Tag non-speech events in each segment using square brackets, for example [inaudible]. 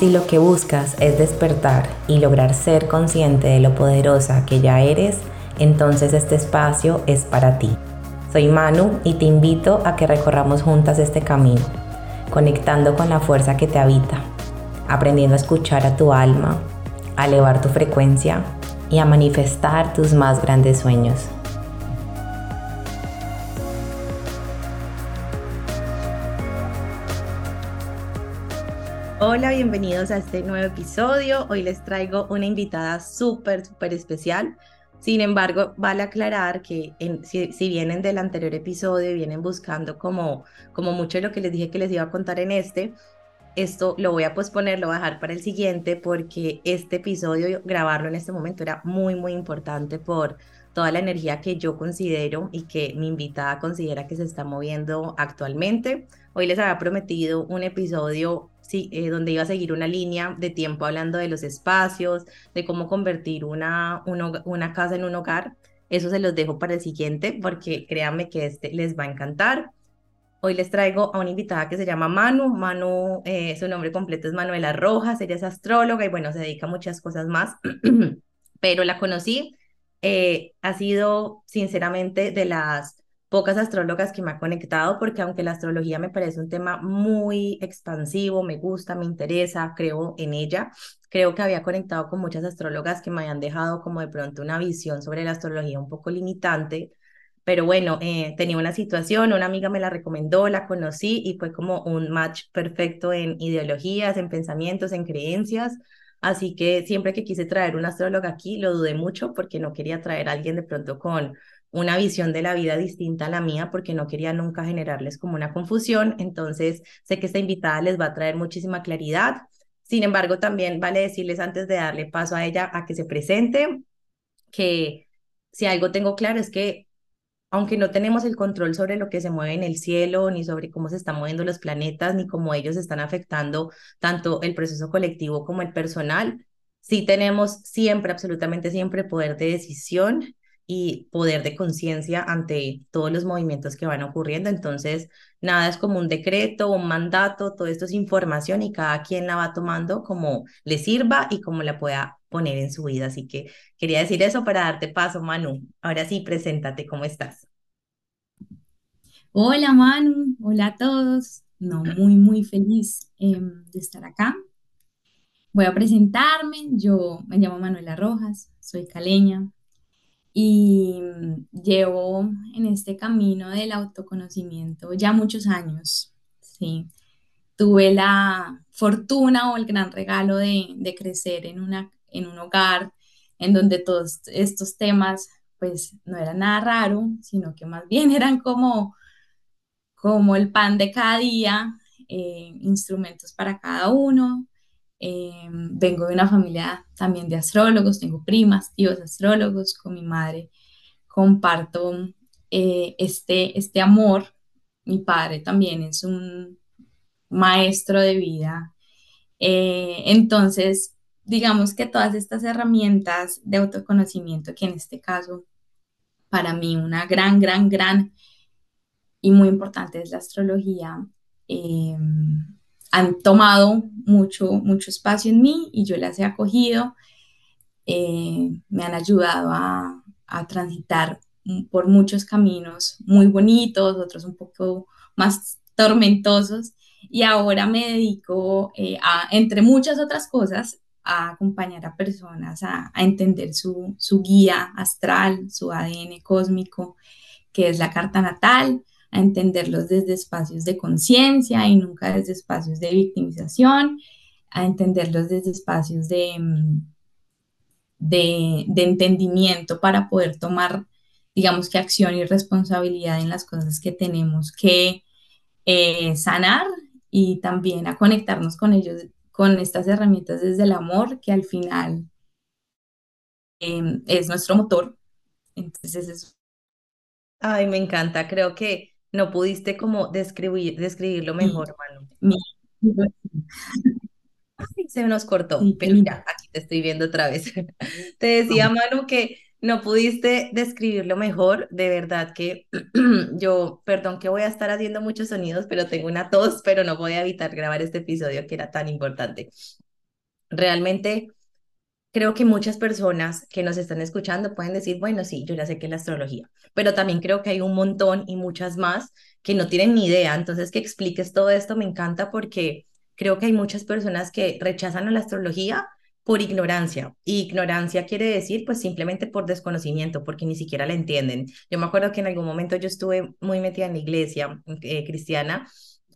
Si lo que buscas es despertar y lograr ser consciente de lo poderosa que ya eres, entonces este espacio es para ti. Soy Manu y te invito a que recorramos juntas este camino, conectando con la fuerza que te habita, aprendiendo a escuchar a tu alma, a elevar tu frecuencia y a manifestar tus más grandes sueños. Hola, bienvenidos a este nuevo episodio. Hoy les traigo una invitada súper, súper especial. Sin embargo, vale aclarar que si, vienen del anterior episodio y vienen buscando como, como mucho de lo que les dije que les iba a contar en este, esto lo voy a posponer, lo voy a dejar para el siguiente porque este episodio, grabarlo en este momento era muy, muy importante por toda la energía que yo considero y que mi invitada considera que se está moviendo actualmente. Hoy les había prometido un episodio eh, donde iba a seguir una línea de tiempo hablando de los espacios, de cómo convertir una, una casa en un hogar. Eso se los dejo para el siguiente porque créanme que este les va a encantar. Hoy les traigo a una invitada que se llama Manu. Manu, eh, su nombre completo es Manuela Rojas, ella es astróloga y bueno, se dedica a muchas cosas más, [clears throat] pero la conocí. Eh, ha sido sinceramente de las pocas astrólogas que me ha conectado, porque aunque la astrología me parece un tema muy expansivo, me gusta, me interesa, creo en ella, creo que había conectado con muchas astrólogas que me habían dejado como de pronto una visión sobre la astrología un poco limitante. Pero bueno, eh, tenía una situación, una amiga me la recomendó, la conocí y fue como un match perfecto en ideologías, en pensamientos, en creencias. Así que siempre que quise traer una astróloga aquí, lo dudé mucho porque no quería traer a alguien de pronto con una visión de la vida distinta a la mía porque no quería nunca generarles como una confusión. Entonces, sé que esta invitada les va a traer muchísima claridad. Sin embargo, también vale decirles antes de darle paso a ella a que se presente, que si algo tengo claro es que aunque no tenemos el control sobre lo que se mueve en el cielo, ni sobre cómo se están moviendo los planetas, ni cómo ellos están afectando tanto el proceso colectivo como el personal, sí tenemos siempre, absolutamente siempre, poder de decisión y poder de conciencia ante todos los movimientos que van ocurriendo. Entonces, nada es como un decreto, un mandato, todo esto es información y cada quien la va tomando como le sirva y como la pueda poner en su vida. Así que quería decir eso para darte paso, Manu. Ahora sí, preséntate, ¿cómo estás? Hola, Manu. Hola a todos. No, muy, muy feliz em, de estar acá. Voy a presentarme. Yo me llamo Manuela Rojas, soy caleña, y mm, llevo en este camino del autoconocimiento ya muchos años, ¿sí? Tuve la fortuna o el gran regalo de, crecer en, una, en un hogar en donde todos estos temas pues no eran nada raro, sino que más bien [laughs] eran como, como el pan de cada día, eh, instrumentos para cada uno, Em, vengo de una familia también de astrólogos, tengo primas, tíos astrólogos, con mi madre comparto eh, este, este amor. Mi padre también es un maestro de vida. Eh, entonces, digamos que todas estas herramientas de autoconocimiento, que en este caso, para mí una gran, gran, gran y muy importante es la astrología, em, han tomado mucho, mucho espacio en mí y yo las he acogido. Eh, me han ayudado a, a, transitar por muchos caminos muy bonitos, otros un poco más tormentosos. Y ahora me dedico eh, a, entre muchas otras cosas, a acompañar a personas a, a entender su, su, guía astral, su ADN cósmico, que es la carta natal, a entenderlos desde espacios de conciencia y nunca desde espacios de victimización, a entenderlos desde espacios de, mm, de, entendimiento para poder tomar, digamos que acción y responsabilidad en las cosas que tenemos que eh, sanar y también a conectarnos con ellos, con estas herramientas desde el amor, que al final em, es nuestro motor. Entonces, Ay, me encanta. Creo que no pudiste como describir, describirlo mejor, Manu. [laughs] se nos cortó, pero ya, aquí te estoy viendo otra vez. [laughs] Te decía, Manu, que no pudiste describirlo mejor, de verdad que [clears throat] yo, perdón que voy a estar haciendo muchos sonidos, pero tengo una tos, pero no voy a evitar grabar este episodio que era tan importante. Realmente creo que muchas personas que nos están escuchando pueden decir, bueno, sí, yo ya sé que es la astrología, pero también creo que hay un montón y muchas más que no tienen ni idea. Entonces, que expliques todo esto me encanta porque creo que hay muchas personas que rechazan a la astrología por ignorancia. Y ignorancia quiere decir, pues simplemente por desconocimiento, porque ni siquiera la entienden. Yo me acuerdo que en algún momento yo estuve muy metida en la iglesia eh, cristiana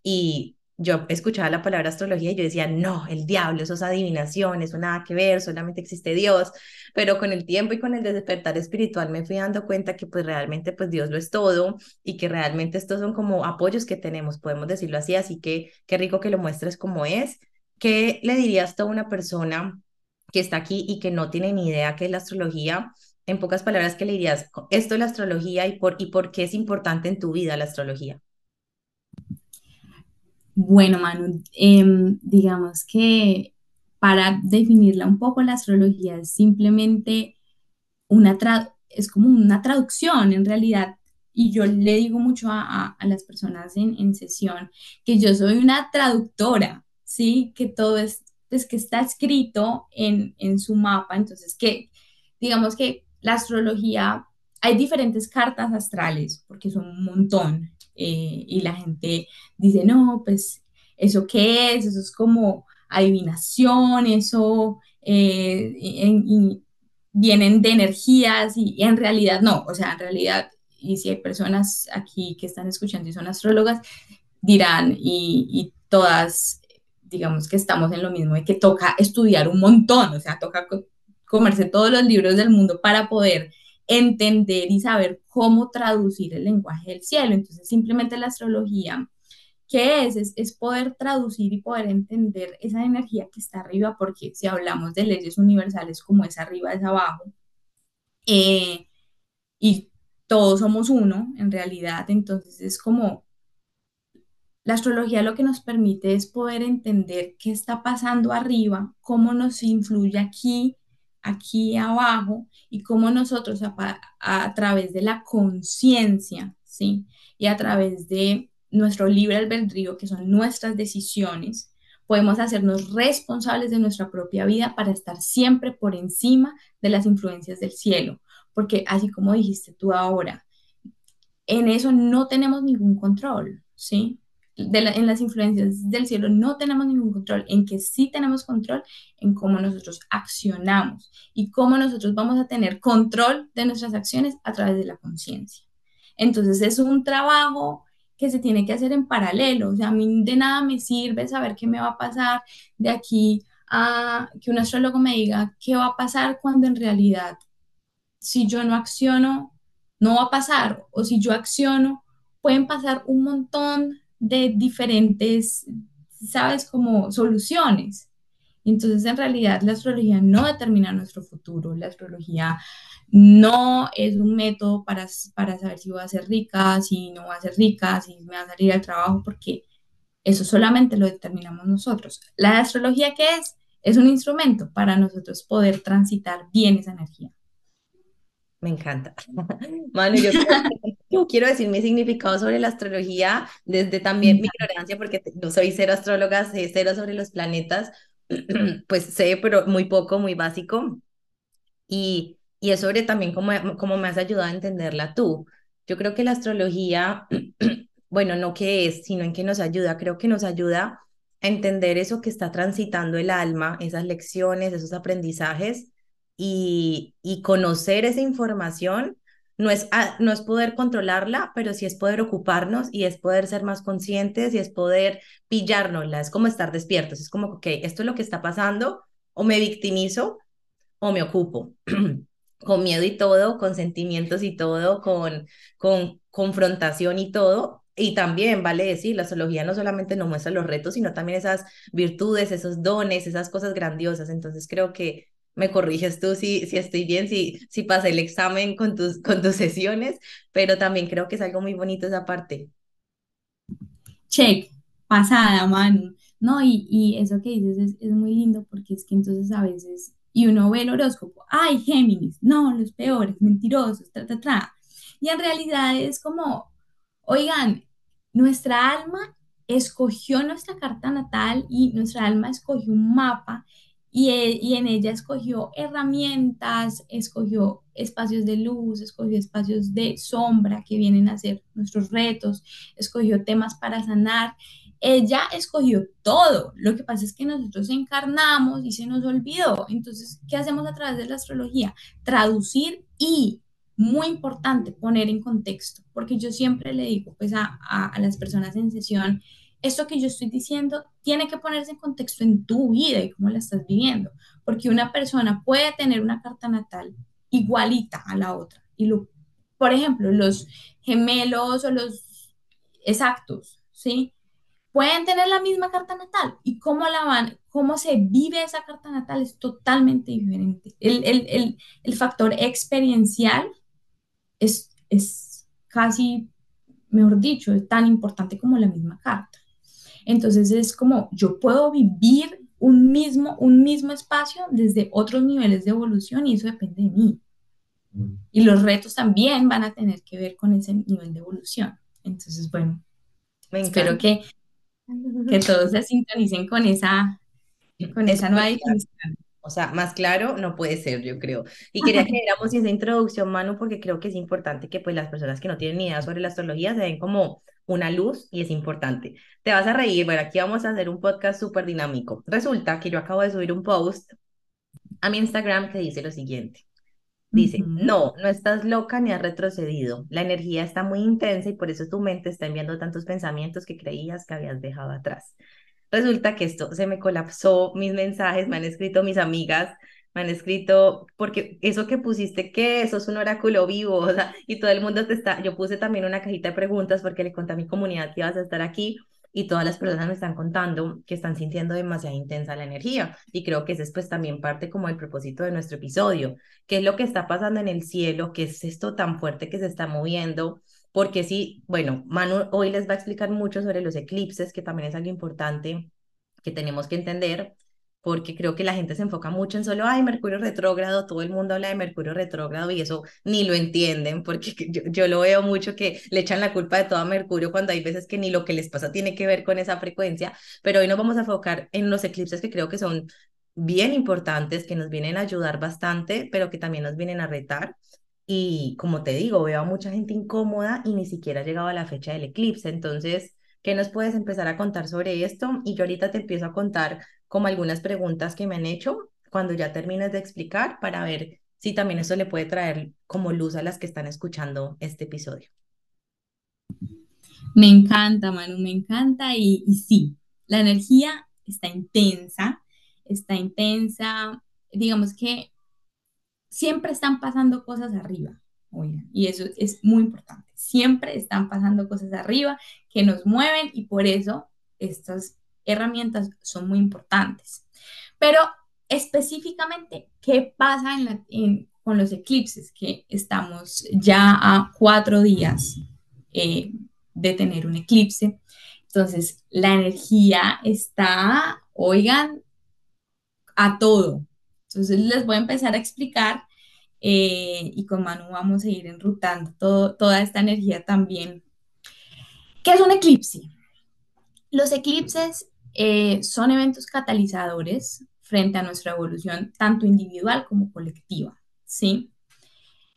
y yo escuchaba la palabra astrología y yo decía, no, el diablo, eso es adivinación, eso nada que ver, solamente existe Dios. Pero con el tiempo y con el despertar espiritual me fui dando cuenta que pues realmente pues Dios lo es todo y que realmente estos son como apoyos que tenemos, podemos decirlo así. Así que qué rico que lo muestres como es. ¿Qué le dirías a una persona que está aquí y que no tiene ni idea qué es la astrología? En pocas palabras, ¿qué le dirías? Esto es la astrología y por, y por qué es importante en tu vida la astrología. Bueno, Manu, em, digamos que para definirla un poco, la astrología es simplemente una, es como una traducción en realidad. Y yo le digo mucho a, las personas en, sesión que yo soy una traductora, ¿sí? Que todo es, es que está escrito en, en su mapa. Entonces, que digamos que la astrología, hay diferentes cartas astrales, porque son un montón, eh, y la gente dice, no, pues, ¿eso qué es? Eso es como adivinación, eso eh, vienen de energías y, en realidad no, o sea, en realidad, y si hay personas aquí que están escuchando y son astrólogas, dirán y, y todas, digamos que estamos en lo mismo, de que toca estudiar un montón, o sea, toca comerse todos los libros del mundo para poder entender y saber cómo traducir el lenguaje del cielo. Entonces, simplemente la astrología, ¿qué es? Es, poder traducir y poder entender esa energía que está arriba, porque si hablamos de leyes universales como es arriba, es abajo, eh, y todos somos uno, en realidad, entonces es como la astrología lo que nos permite es poder entender qué está pasando arriba, cómo nos influye aquí aquí abajo y cómo nosotros a, través de la conciencia, ¿sí? Y a través de nuestro libre albedrío, que son nuestras decisiones, podemos hacernos responsables de nuestra propia vida para estar siempre por encima de las influencias del cielo. Porque así como dijiste tú ahora, en eso no tenemos ningún control, ¿sí? En las influencias del cielo no tenemos ningún control, en que sí tenemos control en cómo nosotros accionamos y cómo nosotros vamos a tener control de nuestras acciones a través de la conciencia. Entonces es un trabajo que se tiene que hacer en paralelo, o sea, a mí de nada me sirve saber qué me va a pasar de aquí a que un astrólogo me diga qué va a pasar cuando en realidad si yo no acciono, no va a pasar, o si yo acciono, pueden pasar un montón de diferentes, sabes, como soluciones. Entonces, en realidad, la astrología no determina nuestro futuro. La astrología no es un método para, para saber si voy a ser rica, si no voy a ser rica, si me va a salir al trabajo, porque eso solamente lo determinamos nosotros. La astrología, ¿qué es? Es un instrumento para nosotros poder transitar bien esa energía. Me encanta. [laughs] Manu, yo, quiero decir mi significado sobre la astrología desde también mi ignorancia, porque no soy cero astróloga, sé cero sobre los planetas, [clears throat] pues sé, pero muy poco, muy básico. Y, y es sobre también cómo, cómo me has ayudado a entenderla tú. Yo creo que la astrología, [clears throat] bueno, no qué es, sino en qué nos ayuda. Creo que nos ayuda a entender eso que está transitando el alma, esas lecciones, esos aprendizajes y, conocer esa información no es, ah, no es poder controlarla, pero sí es poder ocuparnos y es poder ser más conscientes y es poder pillárnosla, es como estar despiertos, es como, ok, esto es lo que está pasando, o me victimizo o me ocupo, [clears throat] con miedo y todo, con sentimientos y todo, con, con confrontación y todo. Y también vale decir, la astrología no solamente nos muestra los retos, sino también esas virtudes, esos dones, esas cosas grandiosas. Entonces creo que me corriges tú si, si estoy bien, si, si pasé el examen con tus, con tus sesiones, pero también creo que es algo muy bonito esa parte, check, pasada, mano. No, y, y eso que dices es, es muy lindo porque es que entonces a veces, y uno ve el horóscopo, ay, Géminis, no, los peores, mentirosos, tra, tra, tra. Y en realidad es como, oigan, nuestra alma escogió nuestra carta natal y nuestra alma escogió un mapa y, e- y en ella escogió herramientas, escogió espacios de luz, escogió espacios de sombra que vienen a ser nuestros retos, escogió temas para sanar. Ella escogió todo. Lo que pasa es que nosotros encarnamos y se nos olvidó. Entonces, ¿qué hacemos a través de la astrología? Traducir y muy importante poner en contexto, porque yo siempre le digo pues a, las personas en sesión, esto que yo estoy diciendo tiene que ponerse en contexto en tu vida y cómo la estás viviendo, porque una persona puede tener una carta natal igualita a la otra. Y lo, por ejemplo, los gemelos o los exactos, ¿sí? Pueden tener la misma carta natal y cómo la van, cómo se vive esa carta natal es totalmente diferente. El, el, el, el factor experiencial es, es casi, mejor dicho, es tan importante como la misma carta. Entonces es como yo puedo vivir un mismo, un mismo espacio desde otros niveles de evolución y eso depende de mí. Y los retos también van a tener que ver con ese nivel de evolución. Entonces, bueno, Me espero que, que todos se sintonicen con esa, con esa nueva definición. O sea, más claro no puede ser, yo creo. Y quería que [laughs] diéramos esa introducción, Manu, porque creo que es importante que pues las personas que no tienen ni idea sobre la astrología se den como una luz y es importante. Te vas a reír, bueno, aquí vamos a hacer un podcast súper dinámico. Resulta que yo acabo de subir un post a mi Instagram que dice lo siguiente. Dice, uh -huh. no, no estás loca ni has retrocedido. La energía está muy intensa y por eso tu mente está enviando tantos pensamientos que creías que habías dejado atrás. Resulta que esto se me colapsó, mis mensajes me han escrito mis amigas, me han escrito, porque eso que pusiste, ¿qué? Eso es un oráculo vivo, [laughs] y todo el mundo te está, yo puse también una cajita de preguntas porque le conté a mi comunidad que ibas a estar aquí y todas las personas me están contando que están sintiendo demasiado intensa la energía y creo que ese es pues también parte como el propósito de nuestro episodio, qué es lo que está pasando en el cielo, qué es esto tan fuerte que se está moviendo, porque sí, bueno, Manu hoy les va a explicar mucho sobre los eclipses, que también es algo importante que tenemos que entender, porque creo que la gente se enfoca mucho en solo, ay, Mercurio retrógrado, todo el mundo habla de Mercurio retrógrado y eso ni lo entienden, porque [laughs] yo, yo, lo veo mucho que le echan la culpa de todo a Mercurio cuando hay veces que ni lo que les pasa tiene que ver con esa frecuencia, pero hoy nos vamos a enfocar en los eclipses que creo que son bien importantes, que nos vienen a ayudar bastante, pero que también nos vienen a retar. Y como te digo, veo a mucha gente incómoda y ni siquiera ha llegado a la fecha del eclipse. Entonces, ¿qué nos puedes empezar a contar sobre esto? Y yo ahorita te empiezo a contar como algunas preguntas que me han hecho cuando ya termines de explicar para ver si también eso le puede traer como luz a las que están escuchando este episodio. Me encanta, Manu, me encanta y, sí, la energía está intensa, está intensa, digamos que siempre están pasando cosas arriba, oigan, y eso es muy importante. Siempre están pasando cosas arriba que nos mueven y por eso estas herramientas son muy importantes. Pero específicamente, ¿qué pasa con los eclipses? Que estamos ya a cuatro días eh, de tener un eclipse. Entonces, la energía está, oigan, a todo. Entonces, les voy a empezar a explicar eh, y con Manu vamos a ir enrutando todo, toda esta energía también. ¿Qué es un eclipse? Los eclipses eh, son eventos catalizadores frente a nuestra evolución, tanto individual como colectiva, ¿sí?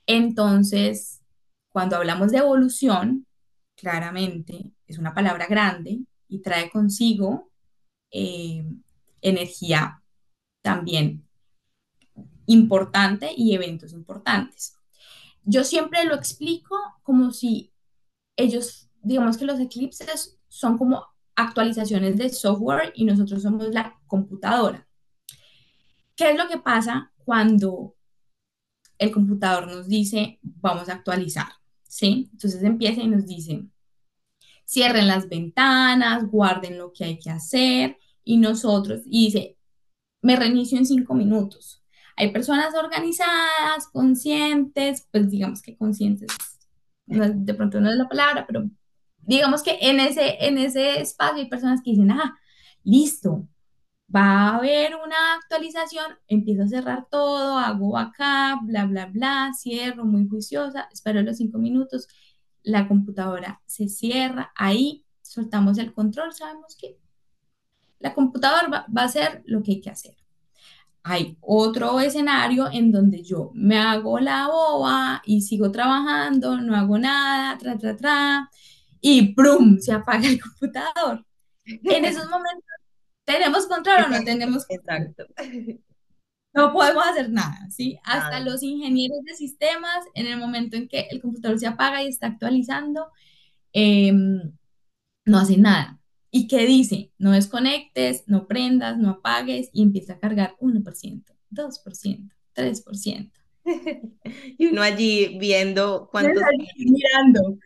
Entonces, cuando hablamos de evolución, claramente es una palabra grande y trae consigo eh, energía también importante y eventos importantes. Yo siempre lo explico como si ellos, digamos que los eclipses son como actualizaciones de software y nosotros somos la computadora. ¿Qué es lo que pasa cuando el computador nos dice vamos a actualizar? ¿Sí? Entonces empieza y nos dice cierren las ventanas, guarden lo que hay que hacer y nosotros, y dice me reinicio en cinco minutos. Hay personas organizadas, conscientes, pues digamos que conscientes, de pronto no es la palabra, pero digamos que en ese, en ese espacio hay personas que dicen, ah, listo, va a haber una actualización, empiezo a cerrar todo, hago acá, bla, bla, bla, cierro muy juiciosa, espero los cinco minutos, la computadora se cierra, ahí soltamos el control, sabemos que la computadora va, va a hacer lo que hay que hacer. Hay otro escenario en donde yo me hago la boba y sigo trabajando, no hago nada, tra, tra, tra, y ¡prum! se apaga el computador. En esos momentos, ¿tenemos control o no tenemos control? Exacto. No podemos hacer nada, ¿sí? Hasta los ingenieros de sistemas, en el momento en que el computador se apaga y está actualizando, em, no hacen nada. ¿Y qué dice? No desconectes, no prendas, no apagues y empieza a cargar 1%, 2%, 3%. Y uno allí viendo cuántos... Mirando.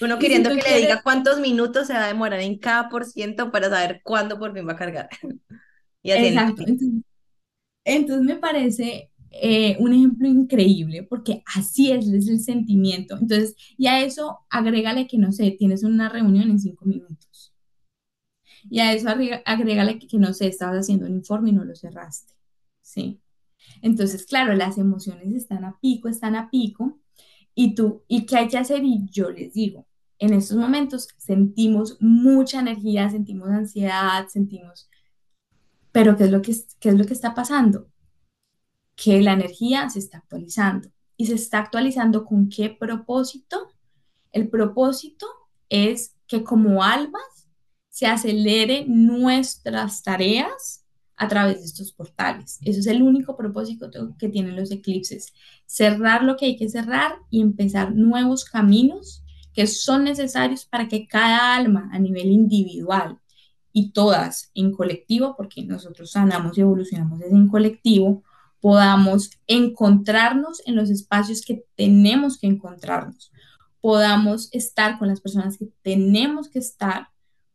Uno queriendo que le diga cuántos minutos se va a demorar en cada por ciento para saber cuándo por fin va a cargar. [laughs] Y así Exacto. Entonces, me parece eh, un ejemplo increíble porque así es, es, el sentimiento. Entonces, y a eso agrégale que, no sé, tienes una reunión en cinco minutos. Y a eso agrégale que, que no sé, estabas haciendo un informe y no lo cerraste. ¿Sí? Entonces, claro, las emociones están a pico, están a pico. ¿Y tú, y qué hay que hacer? Y yo les digo, en estos momentos sentimos mucha energía, sentimos ansiedad, sentimos... Pero ¿qué es lo que, qué es lo que está pasando? Que la energía se está actualizando. ¿Y se está actualizando con qué propósito? El propósito es que como almas se acelere nuestras tareas a través de estos portales. Eso es el único propósito que tienen los eclipses. Cerrar lo que hay que cerrar y empezar nuevos caminos que son necesarios para que cada alma a nivel individual y todas en colectivo, porque nosotros sanamos y evolucionamos desde en colectivo, podamos encontrarnos en los espacios que tenemos que encontrarnos, podamos estar con las personas que tenemos que estar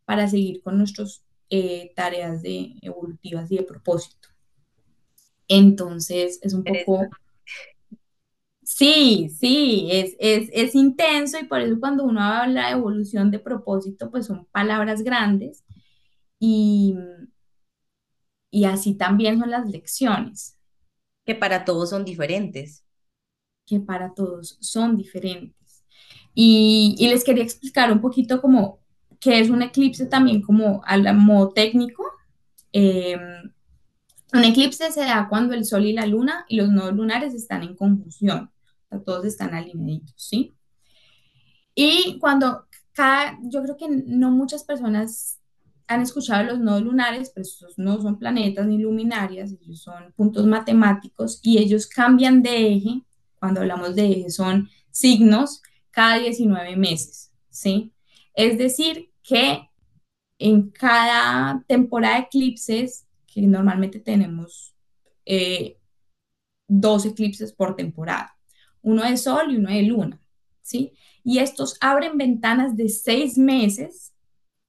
para seguir con nuestros eh, tareas de evolutivas y de propósito. Entonces, es un poco... Sí, sí, es, es, es, intenso y por eso cuando uno habla de evolución de propósito, pues son palabras grandes y, y así también son las lecciones. Que para todos son diferentes. Que para todos son diferentes. Y, y les quería explicar un poquito como que es un eclipse también como al modo técnico. Eh, un eclipse se da cuando el Sol y la Luna y los nodos lunares están en conjunción, o sea, todos están alineados, ¿sí? Y cuando cada, yo creo que no muchas personas han escuchado los nodos lunares, pero estos no son planetas ni luminarias, ellos son puntos matemáticos y ellos cambian de eje, cuando hablamos de eje son signos, cada 19 meses, ¿sí? Es decir, que en cada temporada de eclipses, que normalmente tenemos eh, dos eclipses por temporada, uno de sol y uno de luna, ¿sí? Y estos abren ventanas de seis meses,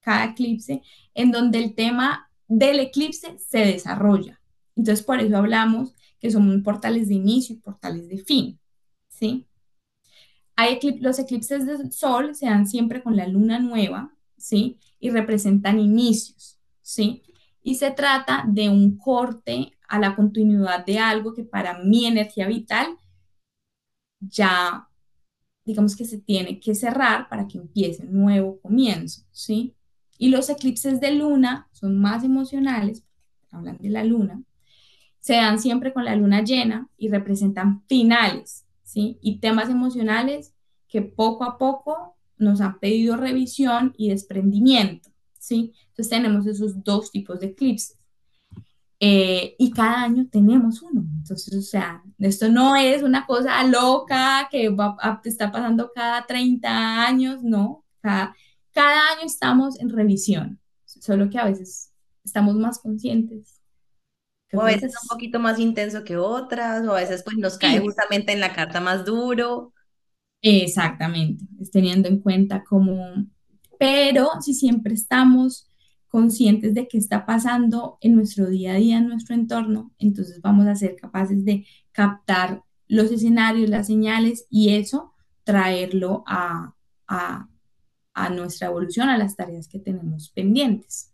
cada eclipse, en donde el tema del eclipse se desarrolla. Entonces, por eso hablamos que son portales de inicio y portales de fin, ¿sí? Hay los eclipses del sol se dan siempre con la luna nueva, ¿sí? Y representan inicios, ¿sí? Y se trata de un corte a la continuidad de algo que para mi energía vital ya, digamos que se tiene que cerrar para que empiece un nuevo comienzo, ¿sí? Y los eclipses de luna son más emocionales, hablan de la luna, se dan siempre con la luna llena y representan finales, ¿sí? Y temas emocionales que poco a poco nos han pedido revisión y desprendimiento, ¿sí? Entonces tenemos esos dos tipos de eclipses. Eh, y cada año tenemos uno. Entonces, o sea, esto no es una cosa loca que va, está pasando cada 30 años, no. Cada, cada año estamos en revisión, solo que a veces estamos más conscientes. O a veces un poquito más intenso que otras, o a veces pues nos cae justamente en la carta más duro. Exactamente, es teniendo en cuenta como, pero si siempre estamos conscientes de qué está pasando en nuestro día a día, en nuestro entorno, entonces vamos a ser capaces de captar los escenarios, las señales y eso traerlo a, a nuestra evolución, a las tareas que tenemos pendientes.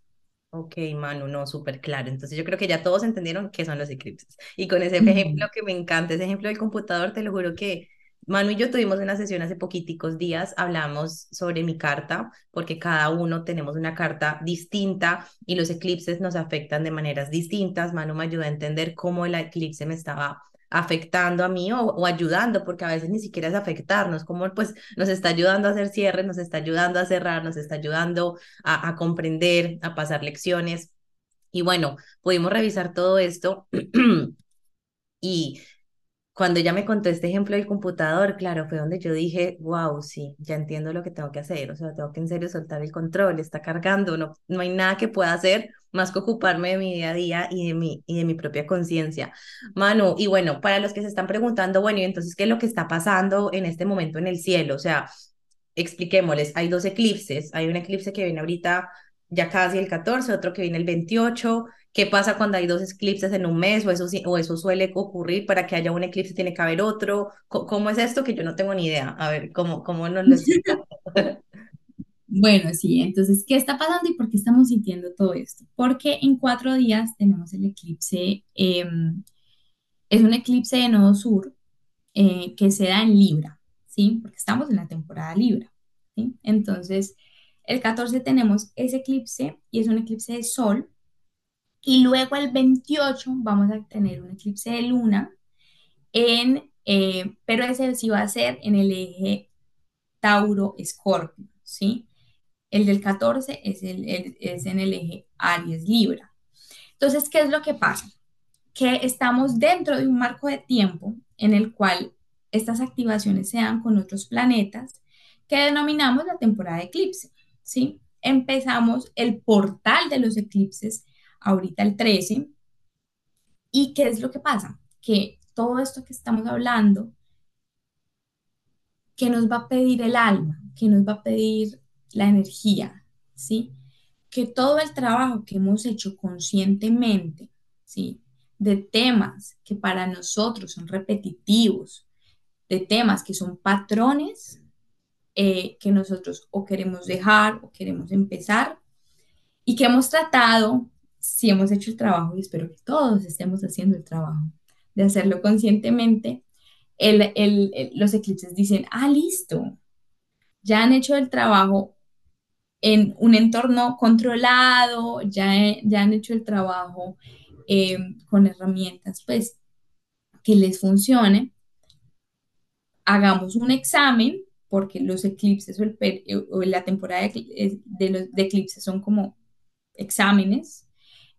Ok, Manu, no, súper claro. Entonces yo creo que ya todos entendieron qué son los eclipses. Y con ese ejemplo que me encanta, ese ejemplo del computador, te lo juro que Manu y yo tuvimos una sesión hace poquiticos días, hablamos sobre mi carta, porque cada uno tenemos una carta distinta y los eclipses nos afectan de maneras distintas. Manu me ayudó a entender cómo el eclipse me estaba afectando a mí o, ayudando, porque a veces ni siquiera es afectarnos, como pues nos está ayudando a hacer cierres, nos está ayudando a cerrar, nos está ayudando a, a comprender, a pasar lecciones. Y bueno, pudimos revisar todo esto [clears throat] y cuando ella me contó este ejemplo del computador, claro, fue donde yo dije, wow, sí, ya entiendo lo que tengo que hacer, o sea, tengo que en serio soltar el control, está cargando, no, no hay nada que pueda hacer más que ocuparme de mi día a día y de mi, y de mi propia conciencia. Manu, y bueno, para los que se están preguntando, bueno, y entonces, ¿qué es lo que está pasando en este momento en el cielo? O sea, expliquémosles, hay dos eclipses, hay un eclipse que viene ahorita ya casi el 14, otro que viene el 28, ¿Qué pasa cuando hay dos eclipses en un mes o eso, o eso suele ocurrir para que haya un eclipse tiene que haber otro? ¿Cómo, es esto que yo no tengo ni idea? A ver, ¿cómo, cómo nos lo explica? [laughs] Bueno, sí, entonces, ¿qué está pasando y por qué estamos sintiendo todo esto? Porque en cuatro días tenemos el eclipse, em, es un eclipse de nodo sur eh, que se da en Libra, ¿sí? Porque estamos en la temporada Libra, ¿sí? Entonces, el 14 tenemos ese eclipse y es un eclipse de sol y luego el 28 vamos a tener un eclipse de luna, en, eh, pero ese sí va a ser en el eje Tauro-Escorpio, ¿sí? El del 14 es, el, es en el eje Aries-Libra. Entonces, ¿qué es lo que pasa? Que estamos dentro de un marco de tiempo en el cual estas activaciones se dan con otros planetas que denominamos la temporada de eclipse, ¿sí? Empezamos el portal de los eclipses ahorita el 13. ¿Y qué es lo que pasa? Que todo esto que estamos hablando, que nos va a pedir el alma, que nos va a pedir la energía, ¿sí? Que todo el trabajo que hemos hecho conscientemente, ¿sí? De temas que para nosotros son repetitivos, de temas que son patrones eh, que nosotros o queremos dejar o queremos empezar y que hemos tratado si hemos hecho el trabajo, y espero que todos estemos haciendo el trabajo, de hacerlo conscientemente, los eclipses dicen, ah, listo, ya han hecho el trabajo en un entorno controlado, ya, ya han hecho el trabajo eh, con herramientas, pues, que les funcione. Hagamos un examen, porque los eclipses o, el, la temporada de eclipses son como exámenes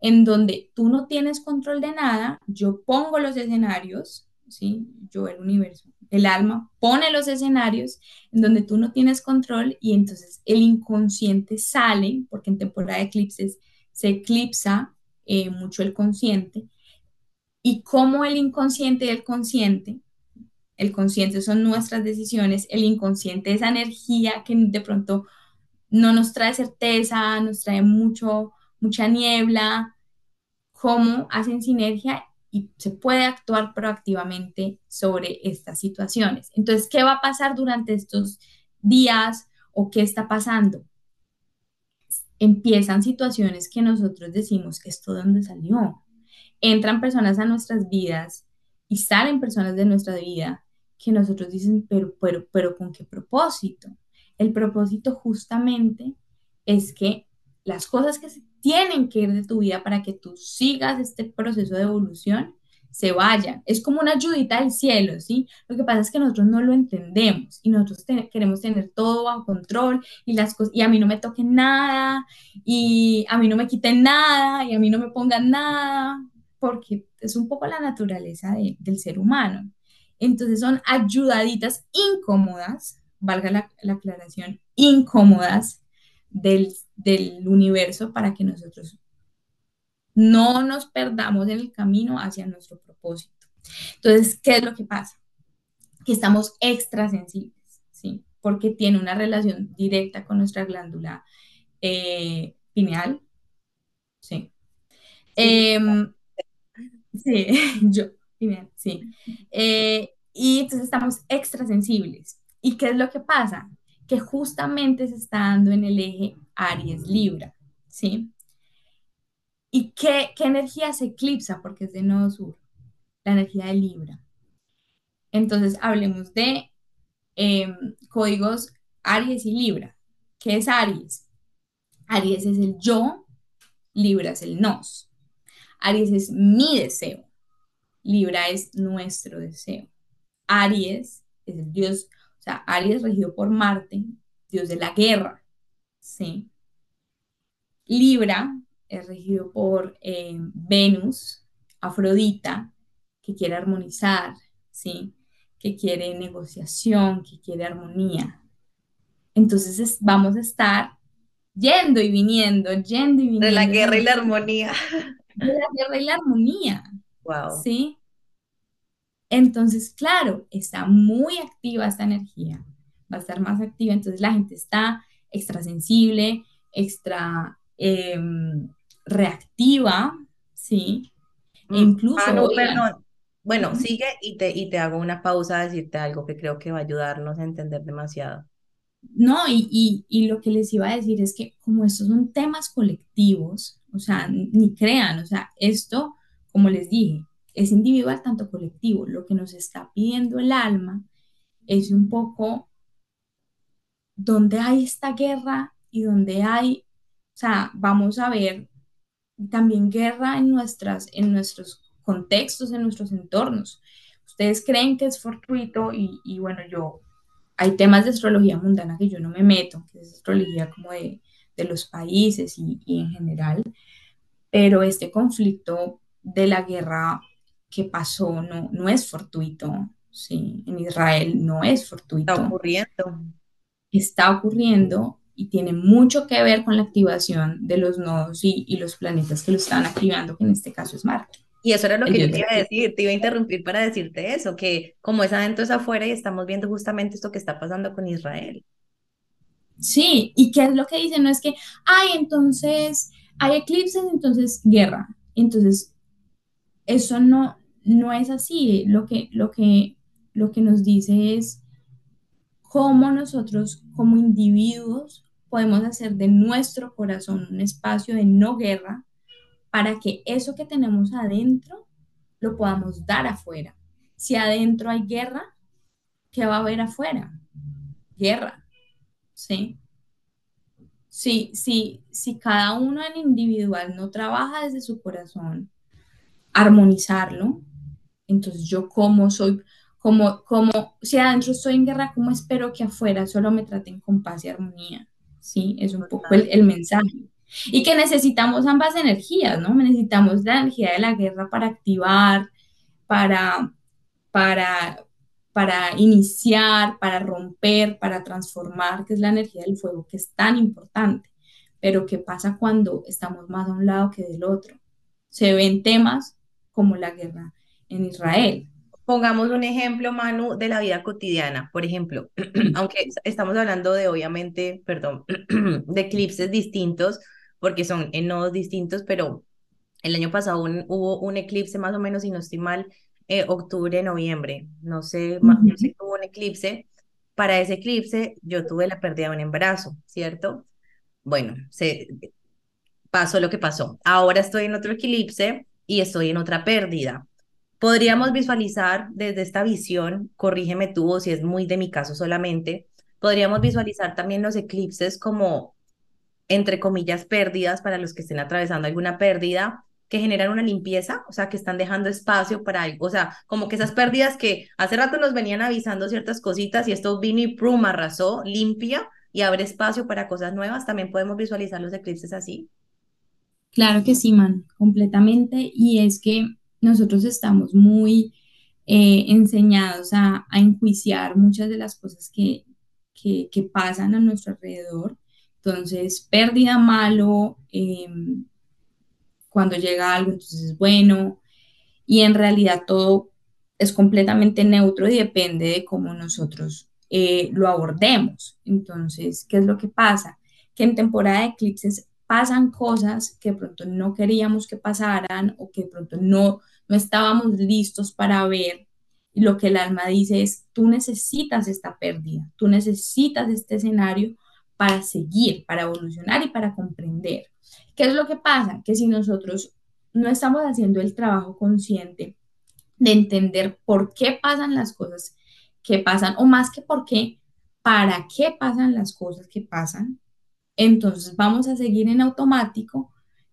en donde tú no tienes control de nada, yo pongo los escenarios, ¿sí? Yo, el universo, el alma, pone los escenarios en donde tú no tienes control y entonces el inconsciente sale, porque en temporada de eclipses se eclipsa eh, mucho el consciente, y como el inconsciente y el consciente, el consciente son nuestras decisiones, el inconsciente es energía que de pronto no nos trae certeza, nos trae mucho mucha niebla, cómo hacen sinergia y se puede actuar proactivamente sobre estas situaciones. Entonces, ¿qué va a pasar durante estos días o qué está pasando? Empiezan situaciones que nosotros decimos, ¿esto de dónde salió? Entran personas a nuestras vidas y salen personas de nuestra vida que nosotros dicen, pero, pero, pero, ¿con qué propósito? El propósito justamente es que las cosas que se tienen que ir de tu vida para que tú sigas este proceso de evolución, se vayan. Es como una ayudita del cielo, ¿sí? Lo que pasa es que nosotros no lo entendemos y nosotros queremos tener todo bajo control y las cosas, y a mí no me toquen nada, y a mí no me quiten nada, y a mí no me pongan nada, porque es un poco la naturaleza del ser humano. Entonces son ayudaditas incómodas, valga la, la aclaración, incómodas, del, universo para que nosotros no nos perdamos en el camino hacia nuestro propósito. Entonces, ¿qué es lo que pasa? Que estamos extrasensibles, ¿sí? Porque tiene una relación directa con nuestra glándula eh, pineal, ¿sí? Sí, em, [laughs] yo, pineal, sí. Eh, y entonces estamos extrasensibles. ¿Y qué es lo que pasa? Que justamente se está dando en el eje Aries-Libra, ¿sí? ¿Y qué, qué energía se eclipsa? Porque es de nodo sur, la energía de Libra. Entonces, hablemos de em, códigos Aries y Libra. ¿Qué es Aries? Aries es el yo, Libra es el nos. Aries es mi deseo, Libra es nuestro deseo. Aries es el dios, o sea, Aries regido por Marte, dios de la guerra, ¿sí? Libra es regido por eh, Venus, Afrodita, que quiere armonizar, ¿sí? Que quiere negociación, que quiere armonía. Entonces vamos a estar yendo y viniendo, yendo y viniendo. De la guerra y la armonía. De la guerra y la armonía. Wow. ¿Sí? Entonces, claro, está muy activa esta energía, va a estar más activa, entonces la gente está extra sensible, extra em, reactiva, ¿sí? E mm. incluso... Ah, no, perdón. Bueno, sigue y te, y te hago una pausa a decirte algo que creo que va a ayudarnos a entender demasiado. No, y, y, lo que les iba a decir es que como estos son temas colectivos, o sea, ni crean, o sea, esto, como les dije, es individual tanto colectivo. Lo que nos está pidiendo el alma es un poco donde hay esta guerra y donde hay, o sea, vamos a ver también guerra en, nuestras, en nuestros contextos, en nuestros entornos. Ustedes creen que es fortuito y, bueno, yo hay temas de astrología mundana que yo no me meto, que es astrología como de, de los países y, y, en general, pero este conflicto de la guerra que pasó no, no es fortuito, ¿sí? En Israel no es fortuito. Está ocurriendo. Está ocurriendo y tiene mucho que ver con la activación de los nodos y, y los planetas que lo están activando, que en este caso es Marte. Y eso era lo que yo te iba a decir, te iba a interrumpir para decirte eso, que como es adentro es afuera y estamos viendo justamente esto que está pasando con Israel. Sí, y qué es lo que dicen, no es que, ay, entonces hay eclipses, entonces guerra. Entonces, eso no, no es así. Lo que, lo que, lo que nos dice es cómo nosotros como individuos podemos hacer de nuestro corazón un espacio de no guerra, para que eso que tenemos adentro lo podamos dar afuera. Si adentro hay guerra, ¿qué va a haber afuera? Guerra, ¿sí? Si, si, si cada uno en individual no trabaja desde su corazón, armonizarlo, entonces yo como soy, como, como, si adentro estoy en guerra, ¿cómo espero que afuera solo me traten con paz y armonía? Sí, es un poco el, el mensaje. Y que necesitamos ambas energías, ¿no? Necesitamos la energía de la guerra para activar, para, para, para iniciar, para romper, para transformar, que es la energía del fuego, que es tan importante. Pero ¿qué pasa cuando estamos más a un lado que del otro? Se ven temas como la guerra en Israel. Pongamos un ejemplo, Manu, de la vida cotidiana. Por ejemplo, [clears throat] aunque estamos hablando de, obviamente, perdón, [clears throat] de eclipses distintos, porque son en nodos distintos, pero el año pasado hubo un eclipse más o menos, si no estoy mal, eh, octubre, noviembre, no sé, no sé, hubo un eclipse. Para ese eclipse yo tuve la pérdida de un embarazo, ¿cierto? Bueno, se pasó lo que pasó. Ahora estoy en otro eclipse y estoy en otra pérdida. Podríamos visualizar desde esta visión, corrígeme tú si es muy de mi caso solamente, podríamos visualizar también los eclipses como entre comillas, pérdidas para los que estén atravesando alguna pérdida, que generan una limpieza, o sea, que están dejando espacio para algo, o sea, como que esas pérdidas que hace rato nos venían avisando ciertas cositas y esto vino y prum, arrasó, limpia y abre espacio para cosas nuevas, también podemos visualizar los eclipses así. Claro que sí, man, completamente, y es que nosotros estamos muy eh, enseñados a, enjuiciar muchas de las cosas que, que, que pasan a nuestro alrededor entonces, pérdida malo, em, cuando llega algo, entonces es bueno, y en realidad todo es completamente neutro y depende de cómo nosotros eh, lo abordemos. Entonces, ¿qué es lo que pasa? Que en temporada de eclipses pasan cosas que de pronto no queríamos que pasaran o que de pronto no, no estábamos listos para ver lo que el alma dice es, tú necesitas esta pérdida, tú necesitas este escenario para seguir, para evolucionar y para comprender. ¿Qué es lo que pasa? Que si nosotros no estamos haciendo el trabajo consciente de entender por qué pasan las cosas que pasan, o más que por qué, para qué pasan las cosas que pasan, entonces vamos a seguir en automático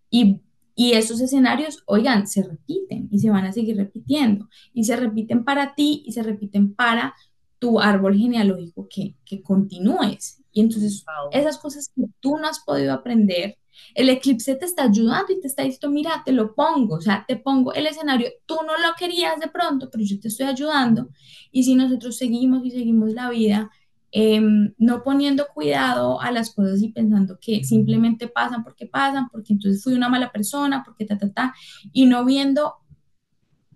y, y esos escenarios, oigan, se repiten y se van a seguir repitiendo y se repiten para ti y se repiten para tu árbol genealógico que, que continúes. Y entonces esas cosas que tú no has podido aprender, el eclipse te está ayudando y te está diciendo, mira, te lo pongo, o sea, te pongo el escenario, tú no lo querías de pronto, pero yo te estoy ayudando. Y si nosotros seguimos y seguimos la vida, em, no poniendo cuidado a las cosas y pensando que simplemente pasan porque pasan, porque entonces fui una mala persona, porque ta, ta, ta, y no viendo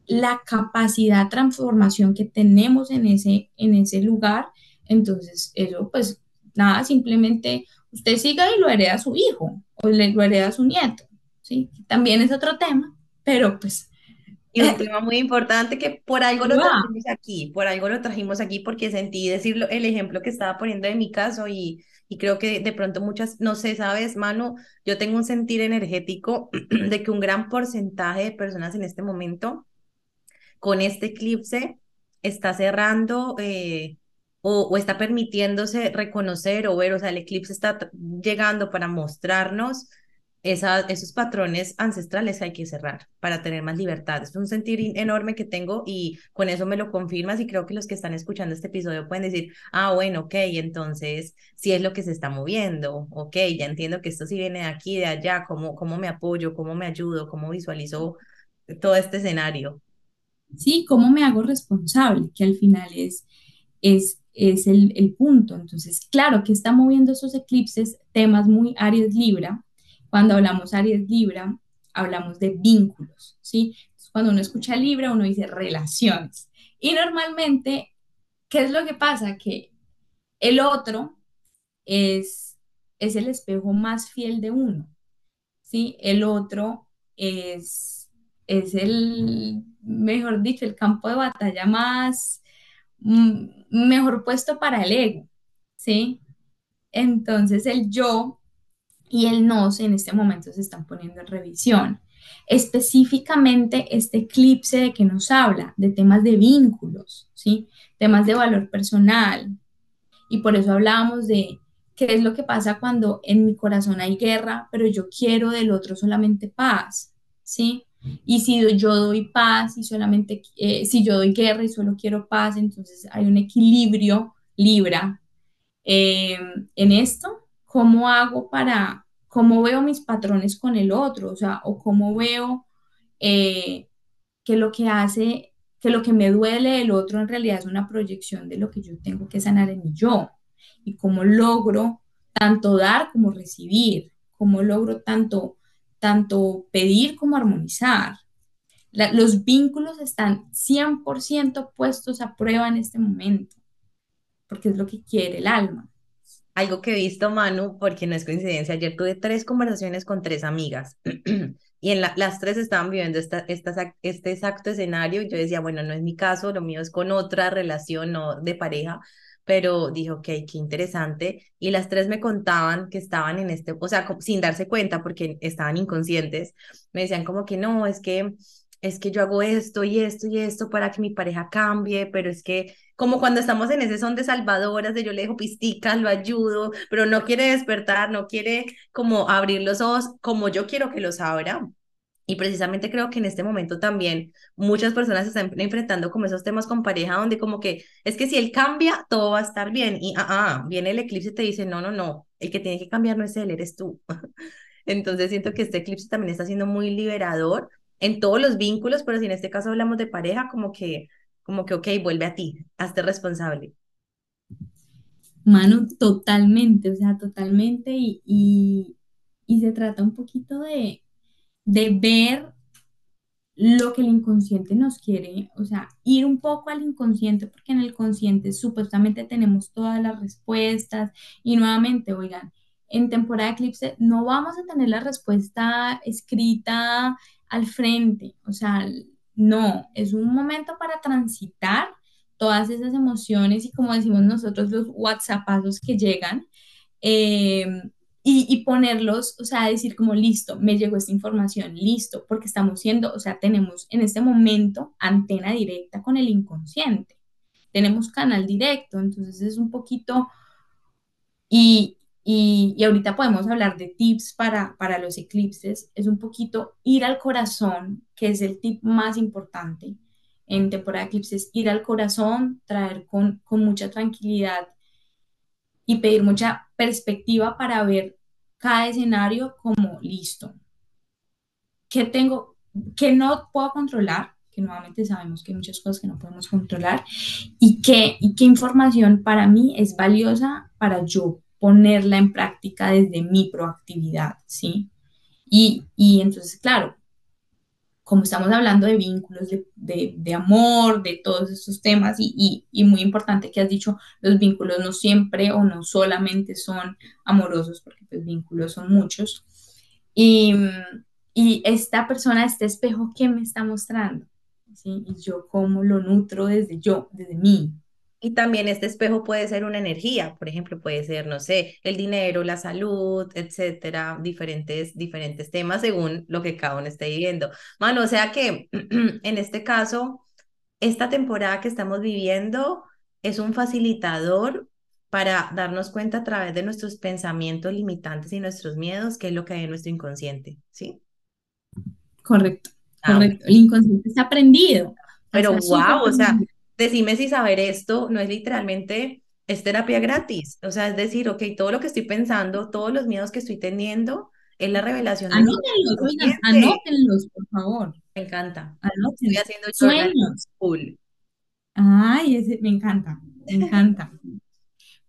la capacidad de transformación que tenemos en ese, en ese lugar, entonces eso pues nada, simplemente usted siga y lo hereda a su hijo o le, lo hereda a su nieto, ¿sí? También es otro tema, pero pues... Y un tema muy importante que por algo lo trajimos aquí, por algo lo trajimos aquí porque sentí decirlo, el ejemplo que estaba poniendo de mi caso y, y creo que de pronto muchas, no sé, sabes, mano, yo tengo un sentir energético [clears throat] de que un gran porcentaje de personas en este momento con este eclipse está cerrando eh, o, está permitiéndose reconocer o ver, o sea, el eclipse está llegando para mostrarnos esa, esos patrones ancestrales hay que cerrar para tener más libertad. Es un sentir enorme que tengo y con eso me lo confirmas y creo que los que están escuchando este episodio pueden decir, ah, bueno, ok, entonces sí es lo que se está moviendo, ok, ya entiendo que esto sí viene de aquí, de allá, cómo, cómo me apoyo, cómo me ayudo, cómo visualizo todo este escenario. ¿sí? ¿Cómo me hago responsable? Que al final es, es, es el, el, punto. Entonces, claro que está moviendo esos eclipses, temas muy Aries Libra. Cuando hablamos Aries Libra, hablamos de vínculos, ¿sí? cuando uno escucha Libra, uno dice relaciones. Y normalmente, ¿qué es lo que pasa? Que el otro es, es el espejo más fiel de uno, ¿sí? El otro es, es el mejor dicho, el campo de batalla más, mm, mejor puesto para el ego, ¿sí? Entonces el yo y el nos en este momento se están poniendo en revisión. Específicamente este eclipse de que nos habla de temas de vínculos, ¿sí? Temas de valor personal. Y por eso hablábamos de qué es lo que pasa cuando en mi corazón hay guerra, pero yo quiero del otro solamente paz, ¿sí? Y si yo doy paz y solamente, eh, si yo doy guerra y solo quiero paz, entonces hay un equilibrio, libra, eh, en esto. ¿Cómo hago para, cómo veo mis patrones con el otro? O sea, o cómo veo eh, que lo que hace, que lo que me duele del otro en realidad es una proyección de lo que yo tengo que sanar en mi yo. Y cómo logro tanto dar como recibir, cómo logro tanto tanto pedir como armonizar. los vínculos están 100% puestos a prueba en este momento, porque es lo que quiere el alma. Algo que he visto, Manu, porque no es coincidencia, ayer tuve tres conversaciones con tres amigas [clears throat] y en las tres estaban viviendo esta, este exacto escenario. Yo decía, bueno, no es mi caso, lo mío es con otra relación no de pareja, pero dijo, ok, qué interesante. Y las tres me contaban que estaban en este, o sea, sin darse cuenta porque estaban inconscientes, me decían como que no, es que es que yo hago esto y esto y esto para que mi pareja cambie, pero es que como cuando estamos en ese son de salvadoras, de yo le dejo pisticas, lo ayudo, pero no quiere despertar, no quiere como abrir los ojos como yo quiero que los abra. Y precisamente creo que en este momento también muchas personas se están enfrentando como esos temas con pareja donde como que es que si él cambia, todo va a estar bien. Y ah, ah, viene el eclipse y te dice, no, no, no, el que tiene que cambiar no es él, eres tú. [laughs] Entonces siento que este eclipse también está siendo muy liberador en todos los vínculos, pero si en este caso hablamos de pareja, como que, como que, ok, vuelve a ti, hazte responsable. Manu, totalmente, o sea, totalmente, y, y, se trata un poquito de, de ver lo que el inconsciente nos quiere, o sea, ir un poco al inconsciente, porque en el consciente supuestamente tenemos todas las respuestas y nuevamente, oigan, en temporada eclipse no vamos a tener la respuesta escrita al frente, o sea, No, es un momento para transitar todas esas emociones y como decimos nosotros, los WhatsAppazos que llegan eh, y, y ponerlos, o sea, decir como listo, me llegó esta información, listo, porque estamos siendo, o sea, tenemos en este momento antena directa con el inconsciente, tenemos canal directo, entonces es un poquito, y, y, y ahorita podemos hablar de tips para, para los eclipses, es un poquito ir al corazón, que es el tip más importante en temporada de eclipses, ir al corazón, traer con, con mucha tranquilidad y pedir mucha perspectiva para ver cada escenario como listo. ¿Qué tengo? ¿Qué no puedo controlar? Que nuevamente sabemos que hay muchas cosas que no podemos controlar. ¿Y qué, y qué información para mí es valiosa para yo ponerla en práctica desde mi proactividad? ¿Sí? Y, y entonces, claro, como estamos hablando de vínculos, de, de, amor, de todos estos temas, y, y, y, muy importante que has dicho, los vínculos no siempre o no solamente son amorosos, porque pues vínculos son muchos. Y, y esta persona, este espejo, ¿qué me está mostrando? ¿Sí? Y yo cómo lo nutro desde yo, desde mí. Y también este espejo puede ser una energía, por ejemplo, puede ser, no sé, el dinero, la salud, etcétera, diferentes, diferentes temas según lo que cada uno esté viviendo. Mano, o sea que [clears throat] en este caso, esta temporada que estamos viviendo es un facilitador para darnos cuenta a través de nuestros pensamientos limitantes y nuestros miedos, qué es lo que hay en nuestro inconsciente, ¿sí? Correcto, ah, correcto. El inconsciente está aprendido. Pero wow, o sea, decime si saber esto no es literalmente, es terapia gratis. O sea, es decir, ok, todo lo que estoy pensando, todos los miedos que estoy teniendo, es la revelación de Anótenlos, oigan, anótenlos, por favor. Me encanta. Anótenlos. Estoy haciendo sueños. Cool. Ay, ese, me encanta, me encanta.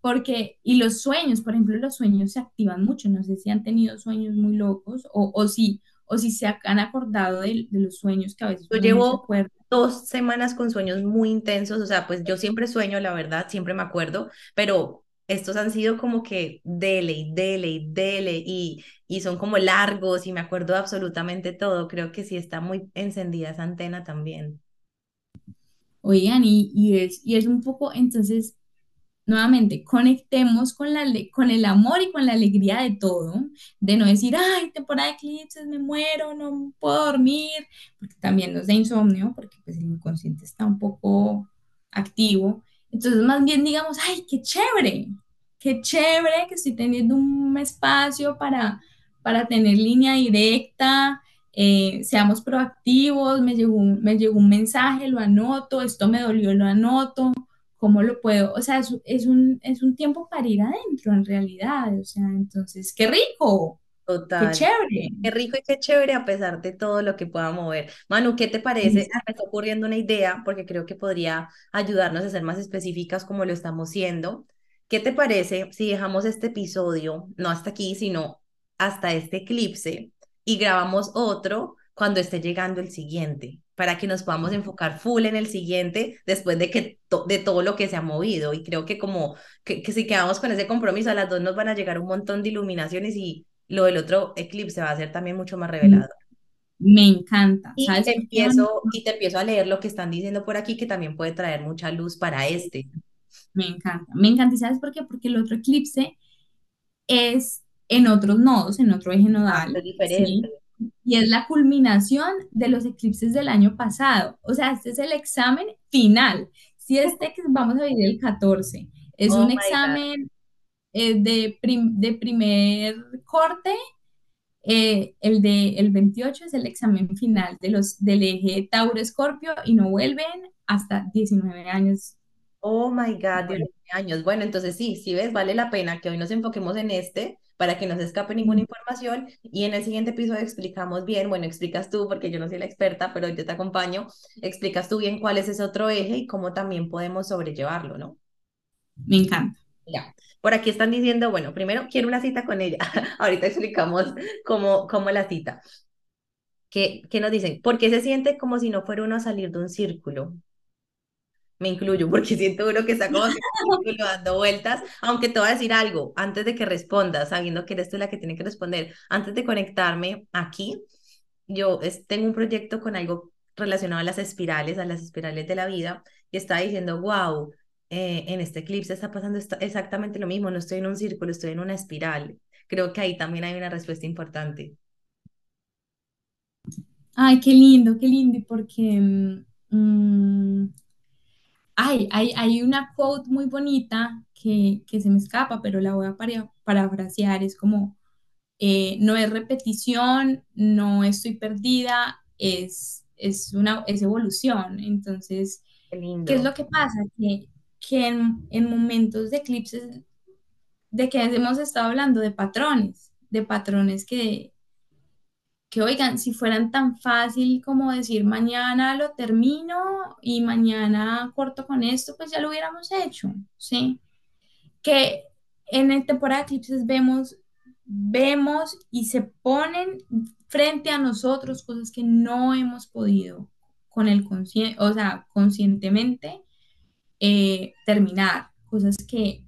Porque, y los sueños, por ejemplo, los sueños se activan mucho. No sé si han tenido sueños muy locos o, o si o si se han acordado de, de los sueños que a veces yo llevo dos semanas con sueños muy intensos, o sea, pues yo siempre sueño, la verdad, siempre me acuerdo, pero estos han sido como que dele y dele y dele y, y son como largos y me acuerdo absolutamente todo. Creo que sí está muy encendida esa antena también. Oigan, y, y, es, y es un poco, entonces, nuevamente, conectemos con, la, con el amor y con la alegría de todo, de no decir, ay, temporada de eclipses, me muero, no puedo dormir, porque también nos da insomnio, porque pues el inconsciente está un poco activo. Entonces, más bien digamos, ay, qué chévere, qué chévere que estoy teniendo un espacio para, para tener línea directa, eh, seamos proactivos, me llegó, me llegó un mensaje, lo anoto, esto me dolió, lo anoto ¿cómo lo puedo? O sea, es, es, un, es un tiempo para ir adentro en realidad, o sea, entonces, qué rico. Total. Qué chévere. Qué rico y qué chévere a pesar de todo lo que pueda mover. Manu, ¿qué te parece? Me está ocurriendo una idea porque creo que podría ayudarnos a ser más específicas como lo estamos siendo. ¿Qué te parece si dejamos este episodio, no hasta aquí, sino hasta este eclipse y grabamos otro cuando esté llegando el siguiente? Para que nos podamos enfocar full en el siguiente después de que de todo lo que se ha movido y creo que como que, que, si quedamos con ese compromiso a las dos nos van a llegar un montón de iluminaciones y lo del otro eclipse va a ser también mucho más revelador. Me encanta. Y te empiezo y te empiezo a leer lo que están diciendo por aquí que también puede traer mucha luz para este. Me encanta. Me encanta, ¿y sabes por qué? Porque el otro eclipse es en otros nodos, en otro eje nodal. Es diferente y es la culminación de los eclipses del año pasado. O sea, este es el examen final. Si este que vamos a vivir el 14 es oh un examen eh, de, de primer corte, eh, el de el 28 es el examen final de los, del eje Tauro-Escorpio y no vuelven hasta 19 años. Oh my God, 19 años. Bueno, entonces sí, si ves, vale la pena que hoy nos enfoquemos en este para que no se escape ninguna información y en el siguiente episodio explicamos bien, bueno, explicas tú porque yo no soy la experta, pero yo te acompaño, explicas tú bien cuál es ese otro eje y cómo también podemos sobrellevarlo, ¿no? Me encanta. Ya. Por aquí están diciendo, bueno, primero quiero una cita con ella. [laughs] Ahorita explicamos cómo, cómo la cita. ¿Qué, ¿Qué nos dicen? Porque se siente como si no fuera uno a salir de un círculo me incluyo, porque [laughs] siento uno que está como [laughs] dando vueltas, aunque te voy a decir algo, antes de que respondas, sabiendo que eres tú la que tiene que responder, antes de conectarme aquí, yo tengo un proyecto con algo relacionado a las espirales, a las espirales de la vida, y estaba diciendo, wow, eh, en este eclipse está pasando exactamente lo mismo, no estoy en un círculo, estoy en una espiral. Creo que ahí también hay una respuesta importante. Ay, qué lindo, qué lindo, porque mm, hay, hay, una quote muy bonita que, se me escapa, pero la voy a parafrasear, es como, eh, no es repetición, no estoy perdida, es, es, una, es evolución. Entonces, qué, es lo que pasa? Que, que en, en momentos de eclipses, de que hemos estado hablando de patrones, de patrones que, que oigan, si fueran tan fácil como decir mañana lo termino y mañana corto con esto, pues ya lo hubiéramos hecho, ¿sí? Que en el temporada de eclipses vemos, vemos y se ponen frente a nosotros cosas que no hemos podido con el consciente, o sea, conscientemente eh, terminar, cosas que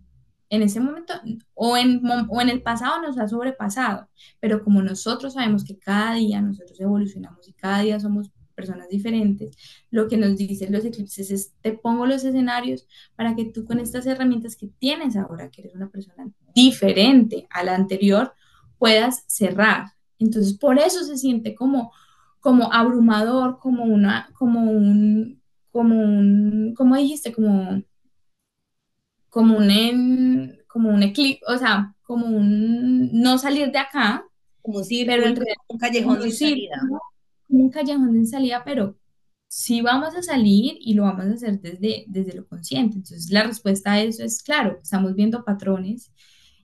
en ese momento o en, o en el pasado nos ha sobrepasado, pero como nosotros sabemos que cada día nosotros evolucionamos y cada día somos personas diferentes, lo que nos dicen los eclipses es, te pongo los escenarios para que tú con estas herramientas que tienes ahora, que eres una persona diferente a la anterior, puedas cerrar. Entonces, por eso se siente como, como abrumador, como una, como un, como un, como dijiste, como como un, como un eclipse, o sea, como un no salir de acá. Como si pero un callejón sin salida. Como un callejón sin salida, pero sí vamos a salir y lo vamos a hacer desde, desde lo consciente. Entonces, la respuesta a eso es claro, estamos viendo patrones,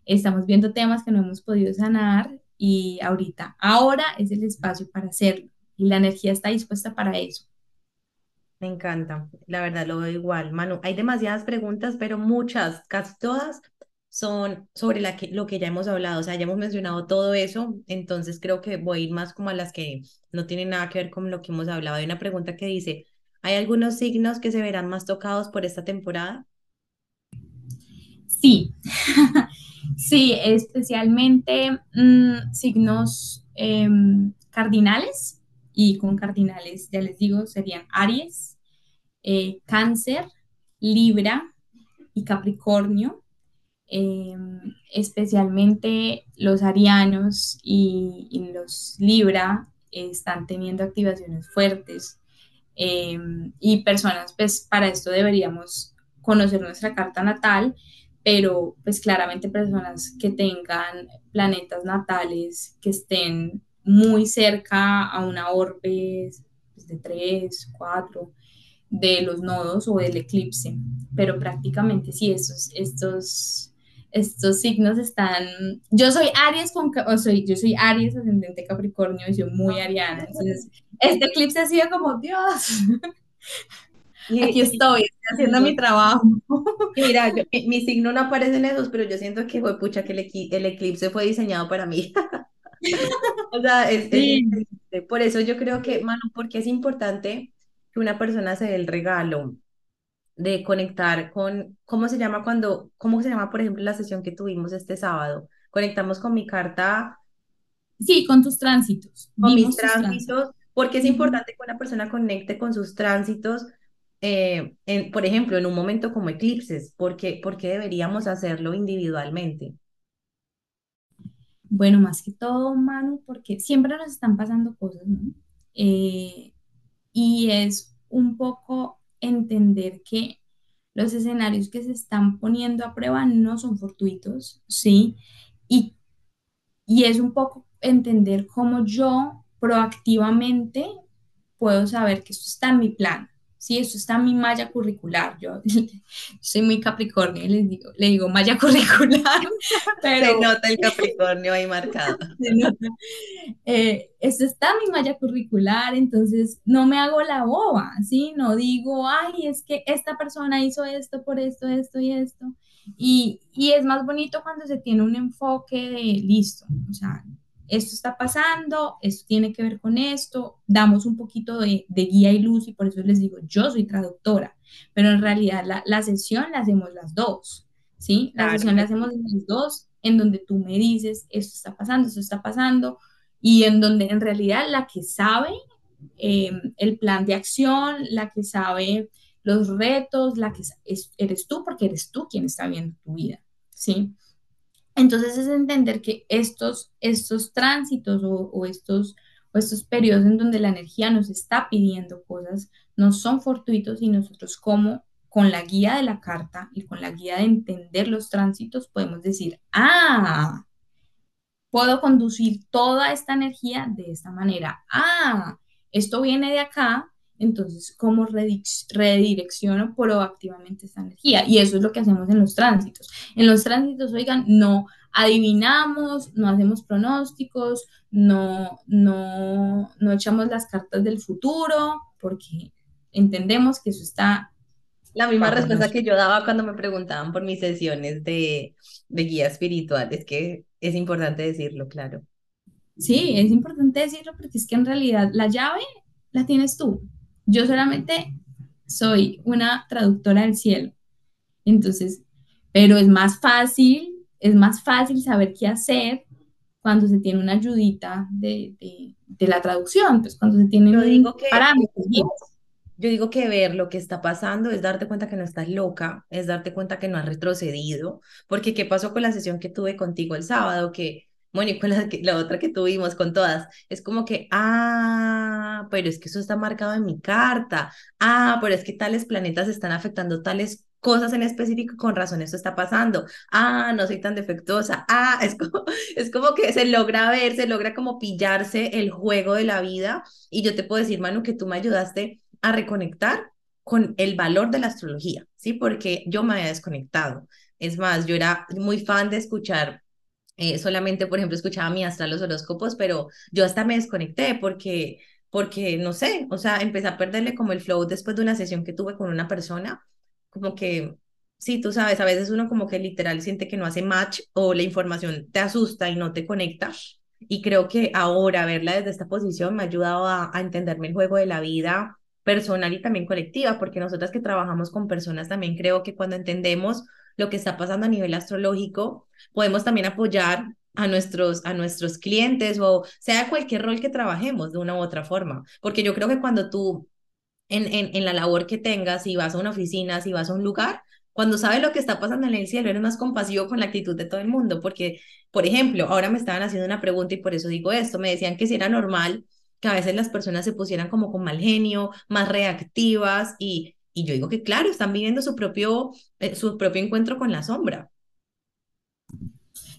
estamos viendo temas que no hemos podido sanar y ahorita, ahora es el espacio para hacerlo y la energía está dispuesta para eso. Me encanta, la verdad lo veo igual. Manu, hay demasiadas preguntas, pero muchas, casi todas son sobre lo que ya hemos hablado, o sea, ya hemos mencionado todo eso, entonces creo que voy a ir más como a las que no tienen nada que ver con lo que hemos hablado. Hay una pregunta que dice, ¿hay algunos signos que se verán más tocados por esta temporada? Sí, [laughs] sí, especialmente mm, signos em, cardinales, y con cardinales, ya les digo, serían Aries, eh, cáncer, Libra y Capricornio. Em, especialmente los arianos y, los Libra están teniendo activaciones fuertes em, y personas, pues para esto deberíamos conocer nuestra carta natal, pero pues claramente personas que tengan planetas natales que estén muy cerca a una orbe pues, de 3, 4, de los nodos o del eclipse, pero prácticamente sí, estos, estos, estos signos están, yo soy Aries con, o soy, yo soy Aries ascendente Capricornio y soy muy ariana, entonces este eclipse ha sido como, Dios, y, aquí estoy, haciendo mi trabajo. mira, mi, [laughs] signo no aparece en esos, pero yo siento que fue pucha que el, el eclipse fue diseñado para mí. [laughs] o sea, es, por eso yo creo que, Manu, porque es importante que una persona se dé el regalo de conectar con, ¿cómo se llama cuando, cómo se llama, por ejemplo, la sesión que tuvimos este sábado? Conectamos con mi carta. Sí, con tus tránsitos. Con mis tránsitos, porque es importante que una persona conecte con sus tránsitos, eh, en, por ejemplo, en un momento como eclipses, porque, porque deberíamos hacerlo individualmente. Bueno, más que todo, Manu, porque siempre nos están pasando cosas, ¿no? Eh, y es un poco entender que los escenarios que se están poniendo a prueba no son fortuitos, ¿sí? Y, y es un poco entender cómo yo proactivamente puedo saber que esto está en mi plan, Sí, eso está en mi malla curricular. Yo, [laughs] soy muy Capricornio y le digo, le digo malla [laughs] curricular. Pero, Se nota el Capricornio ahí marcado. [laughs] Eh, eso está en mi malla curricular, entonces no me hago la boba, ¿sí? No digo, ay, es que esta persona hizo esto por esto, esto y esto. Y, y es más bonito cuando se tiene un enfoque de listo, o sea, esto está pasando, esto tiene que ver con esto, damos un poquito de, guía y luz y por eso les digo, yo soy traductora, pero en realidad la, sesión la hacemos las dos, ¿sí? La sesión la hacemos las dos, en donde tú me dices, esto está pasando, esto está pasando, y en donde en realidad la que sabe em, el plan de acción, la que sabe los retos, la que eres tú, porque eres tú quien está viendo tu vida, ¿sí? Entonces es entender que estos, estos tránsitos o, estos, o estos periodos en donde la energía nos está pidiendo cosas no son fortuitos y nosotros como con la guía de la carta y con la guía de entender los tránsitos podemos decir, ah, puedo conducir toda esta energía de esta manera. Ah, esto viene de acá, entonces, ¿cómo redirecciono proactivamente esta energía? Y eso es lo que hacemos en los tránsitos. En los tránsitos, oigan, no adivinamos, no hacemos pronósticos, no, no, no echamos las cartas del futuro, porque entendemos que eso está... La misma respuesta que yo daba cuando me preguntaban por mis sesiones de, de guía espiritual, es que es importante decirlo, claro. Sí, es importante decirlo porque es que en realidad la llave la tienes tú. Yo solamente soy una traductora del cielo. Entonces, pero es más fácil, es más fácil saber qué hacer cuando se tiene una ayudita de, la traducción, pues cuando se tiene digo que, parámetros. Yo digo que ver lo que está pasando es darte cuenta que no estás loca, es darte cuenta que no has retrocedido, porque ¿qué pasó con la sesión que tuve contigo el sábado? Que bueno, y con la, otra que tuvimos, con todas, es como que, ah, pero es que eso está marcado en mi carta, ah, pero es que tales planetas están afectando tales cosas en específico, con razón esto está pasando, ah, no soy tan defectuosa, ah, [laughs] es como, es como que se logra ver, se logra como pillarse el juego de la vida, y yo te puedo decir, Manu, que tú me ayudaste a reconectar con el valor de la astrología, ¿sí? Porque yo me había desconectado. Es más, yo era muy fan de escuchar eh, solamente, por ejemplo, escuchaba mi astral los horóscopos, pero yo hasta me desconecté porque, porque, no sé, o sea, empecé a perderle como el flow después de una sesión que tuve con una persona, como que, sí, tú sabes, a veces uno como que literal siente que no hace match o la información te asusta y no te conecta. Y creo que ahora verla desde esta posición me ha ayudado a, a entenderme el juego de la vida personal y también colectiva, porque nosotras que trabajamos con personas también creo que cuando entendemos lo que está pasando a nivel astrológico, podemos también apoyar a nuestros, a nuestros clientes o sea cualquier rol que trabajemos de una u otra forma. Porque yo creo que cuando tú, en, en, en la labor que tengas, si vas a una oficina, si vas a un lugar, cuando sabes lo que está pasando en el cielo, eres más compasivo con la actitud de todo el mundo. Porque, por ejemplo, ahora me estaban haciendo una pregunta y por eso digo esto. Me decían que si era normal que a veces las personas se pusieran como con mal genio, más reactivas y y yo digo que claro, están viviendo su propio, eh, su propio encuentro con la sombra.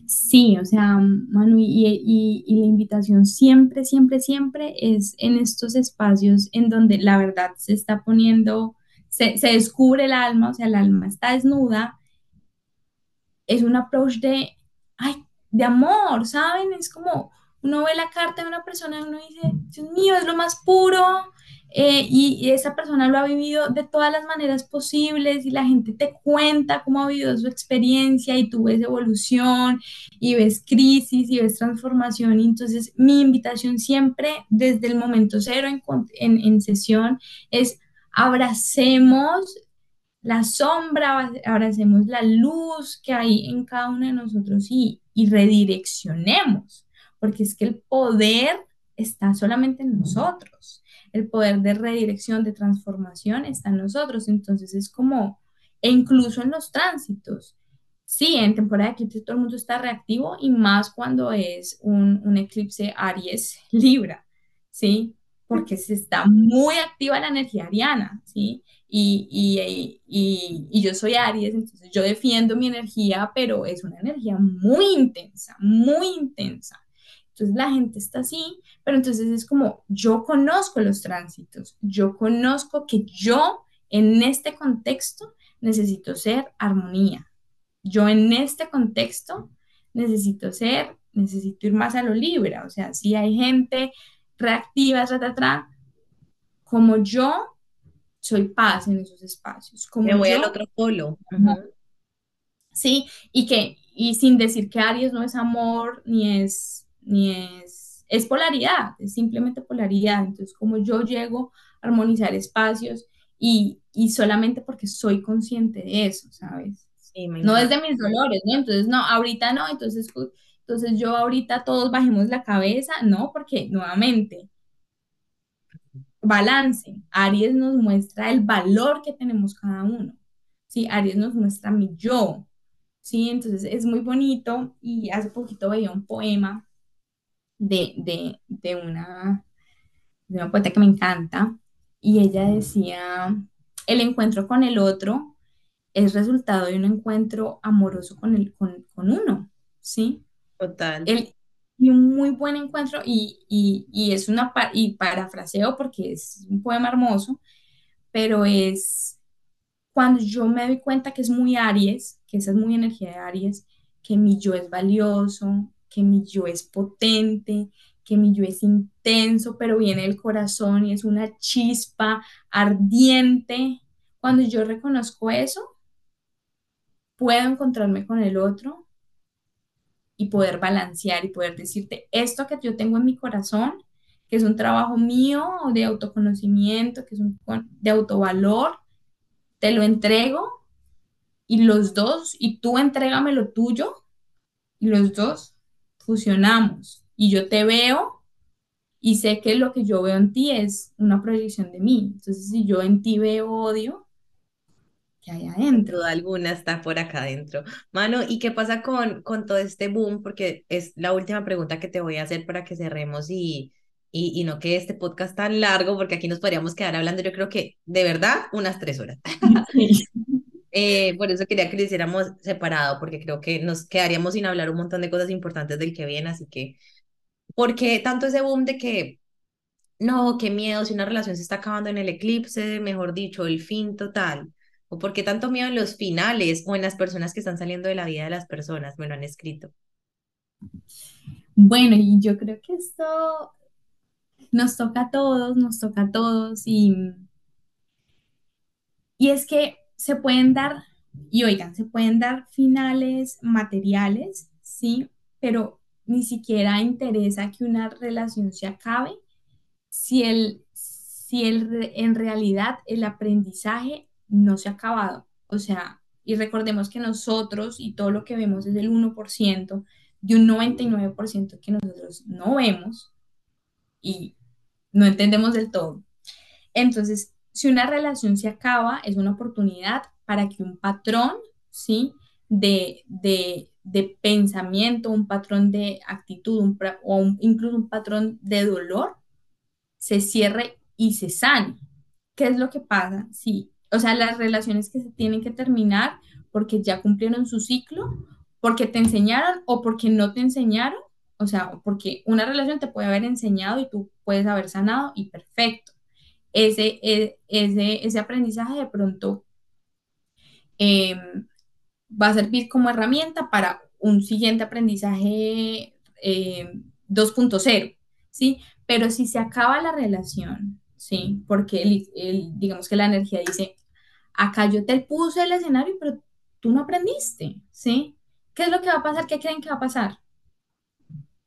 Sí, o sea, Manu, y, y, la invitación siempre, siempre, siempre es en estos espacios en donde la verdad se está poniendo, se, se descubre el alma, o sea, el alma está desnuda. Es un approach de, ay, de amor, ¿saben? Es como uno ve la carta de una persona y uno dice, Dios mío, es lo más puro, eh, y, esa persona lo ha vivido de todas las maneras posibles y la gente te cuenta cómo ha vivido su experiencia y tú ves evolución y ves crisis y ves transformación. Entonces mi invitación siempre desde el momento cero en, en, sesión es abracemos la sombra, abracemos la luz que hay en cada uno de nosotros y, y redireccionemos, porque es que el poder está solamente en nosotros el poder de redirección, de transformación está en nosotros. Entonces es como, e incluso en los tránsitos. Sí, en temporada de eclipse todo el mundo está reactivo y más cuando es un, eclipse Aries Libra, ¿sí? Porque se está muy activa la energía ariana, ¿sí? Y, y, y, y, yo soy Aries, entonces yo defiendo mi energía, pero es una energía muy intensa, muy intensa. Entonces la gente está así, pero entonces es como, yo conozco los tránsitos, yo conozco que yo en este contexto necesito ser armonía. Yo en este contexto necesito ser, necesito ir más a lo libre. O sea, si hay gente reactiva, atrás, como yo soy paz en esos espacios. Como Me voy al otro polo. Sí, y que, y sin decir que Aries no es amor, ni es ni es, es polaridad, es simplemente polaridad. Entonces, como yo llego a armonizar espacios y, y solamente porque soy consciente de eso, ¿sabes? no es de mis dolores, ¿no? Entonces, no, ahorita no, entonces, entonces yo ahorita todos bajemos la cabeza, no, porque nuevamente balance. Aries nos muestra el valor que tenemos cada uno. ¿sí? Aries nos muestra mi yo. ¿sí? Entonces es muy bonito y hace poquito veía un poema de, de, de una, de una poeta que me encanta y ella decía, el encuentro con el otro es resultado de un encuentro amoroso con, el, con, con uno, ¿sí? Total. El, y un muy buen encuentro y, y, y es una, y parafraseo porque es un poema hermoso, pero es cuando yo me doy cuenta que es muy Aries, que esa es muy energía de Aries, que mi yo es valioso, que mi yo es potente, que mi yo es intenso, pero viene del corazón y es una chispa ardiente. Cuando yo reconozco eso, puedo encontrarme con el otro y poder balancear y poder decirte esto que yo tengo en mi corazón, que es un trabajo mío de autoconocimiento, que es un de autovalor, te lo entrego y los dos, y tú entrégame lo tuyo y los dos fusionamos y yo te veo y sé que lo que yo veo en ti es una proyección de mí. Entonces, si yo en ti veo odio, ¿qué hay adentro? Alguna está por acá adentro. Mano, ¿y qué pasa con, con todo este boom? Porque es la última pregunta que te voy a hacer para que cerremos y, y, y no que este podcast tan largo, porque aquí nos podríamos quedar hablando, yo creo que de verdad, unas tres horas. [laughs] Eh, por eso quería que lo hiciéramos separado, porque creo que nos quedaríamos sin hablar un montón de cosas importantes del que viene, así que, ¿por qué tanto ese boom de que, no, qué miedo, si una relación se está acabando en el eclipse, mejor dicho, el fin total? ¿O por qué tanto miedo en los finales o en las personas que están saliendo de la vida de las personas? Me lo han escrito. Bueno, y yo creo que esto nos toca a todos, nos toca a todos, y, y es que se pueden dar, y oigan, se pueden dar finales materiales, ¿sí? Pero ni siquiera interesa que una relación se acabe si, el, si el, en realidad el aprendizaje no se ha acabado. O sea, y recordemos que nosotros y todo lo que vemos es del 1% de un 99% que nosotros no vemos y no entendemos del todo. Entonces, si una relación se acaba, es una oportunidad para que un patrón, ¿sí? De, de, de pensamiento, un patrón de actitud o incluso un patrón de dolor se cierre y se sane. ¿Qué es lo que pasa? Sí, o sea, las relaciones que se tienen que terminar porque ya cumplieron su ciclo, porque te enseñaron o porque no te enseñaron, o sea, porque una relación te puede haber enseñado y tú puedes haber sanado y perfecto ese, e, ese, ese aprendizaje de pronto em, va a servir como herramienta para un siguiente aprendizaje 2.0, em, ¿sí? Pero si se acaba la relación, ¿sí? Porque el, digamos que la energía dice, acá yo te puse el escenario, pero tú no aprendiste, ¿sí? ¿Qué es lo que va a pasar? ¿Qué creen que va a pasar?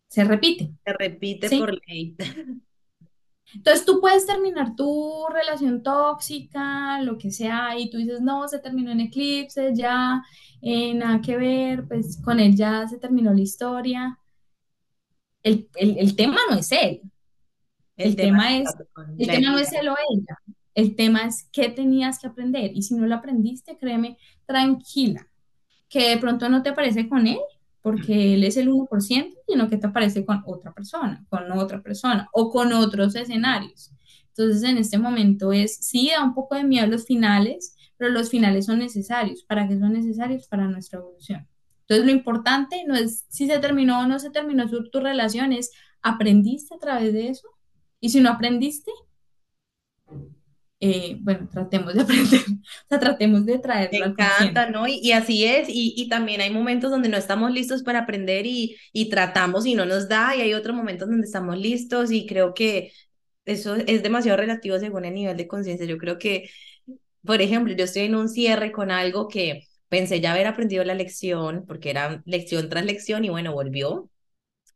Se repite. Se repite por ley. [laughs] Entonces tú puedes terminar tu relación tóxica, lo que sea, y tú dices, no, se terminó en eclipse, ya, eh, nada que ver, pues con él ya se terminó la historia. El, tema no es él. El, tema, es, el tema no es él o ella. El tema es qué tenías que aprender. Y si no lo aprendiste, créeme, tranquila, que de pronto no te aparece con él, porque él es el 1%, sino que te aparece con otra persona, con otra persona o con otros escenarios. Entonces, en este momento es, sí, da un poco de miedo los finales, pero los finales son necesarios. ¿Para qué son necesarios? Para nuestra evolución. Entonces, lo importante no es si se terminó o no se terminó tu, tu relación, es aprendiste a través de eso. Y si no aprendiste, eh, bueno, tratemos de [laughs] aprender, o sea, tratemos de traerlo. Me encanta, ¿no? Y, así es, y, y, también hay momentos donde no estamos listos para aprender y, y tratamos y no nos da, y hay otros momentos donde estamos listos y creo que eso es demasiado relativo según el nivel de conciencia. Yo creo que, por ejemplo, yo estoy en un cierre con algo que pensé ya haber aprendido la lección, porque era lección tras lección y bueno, volvió,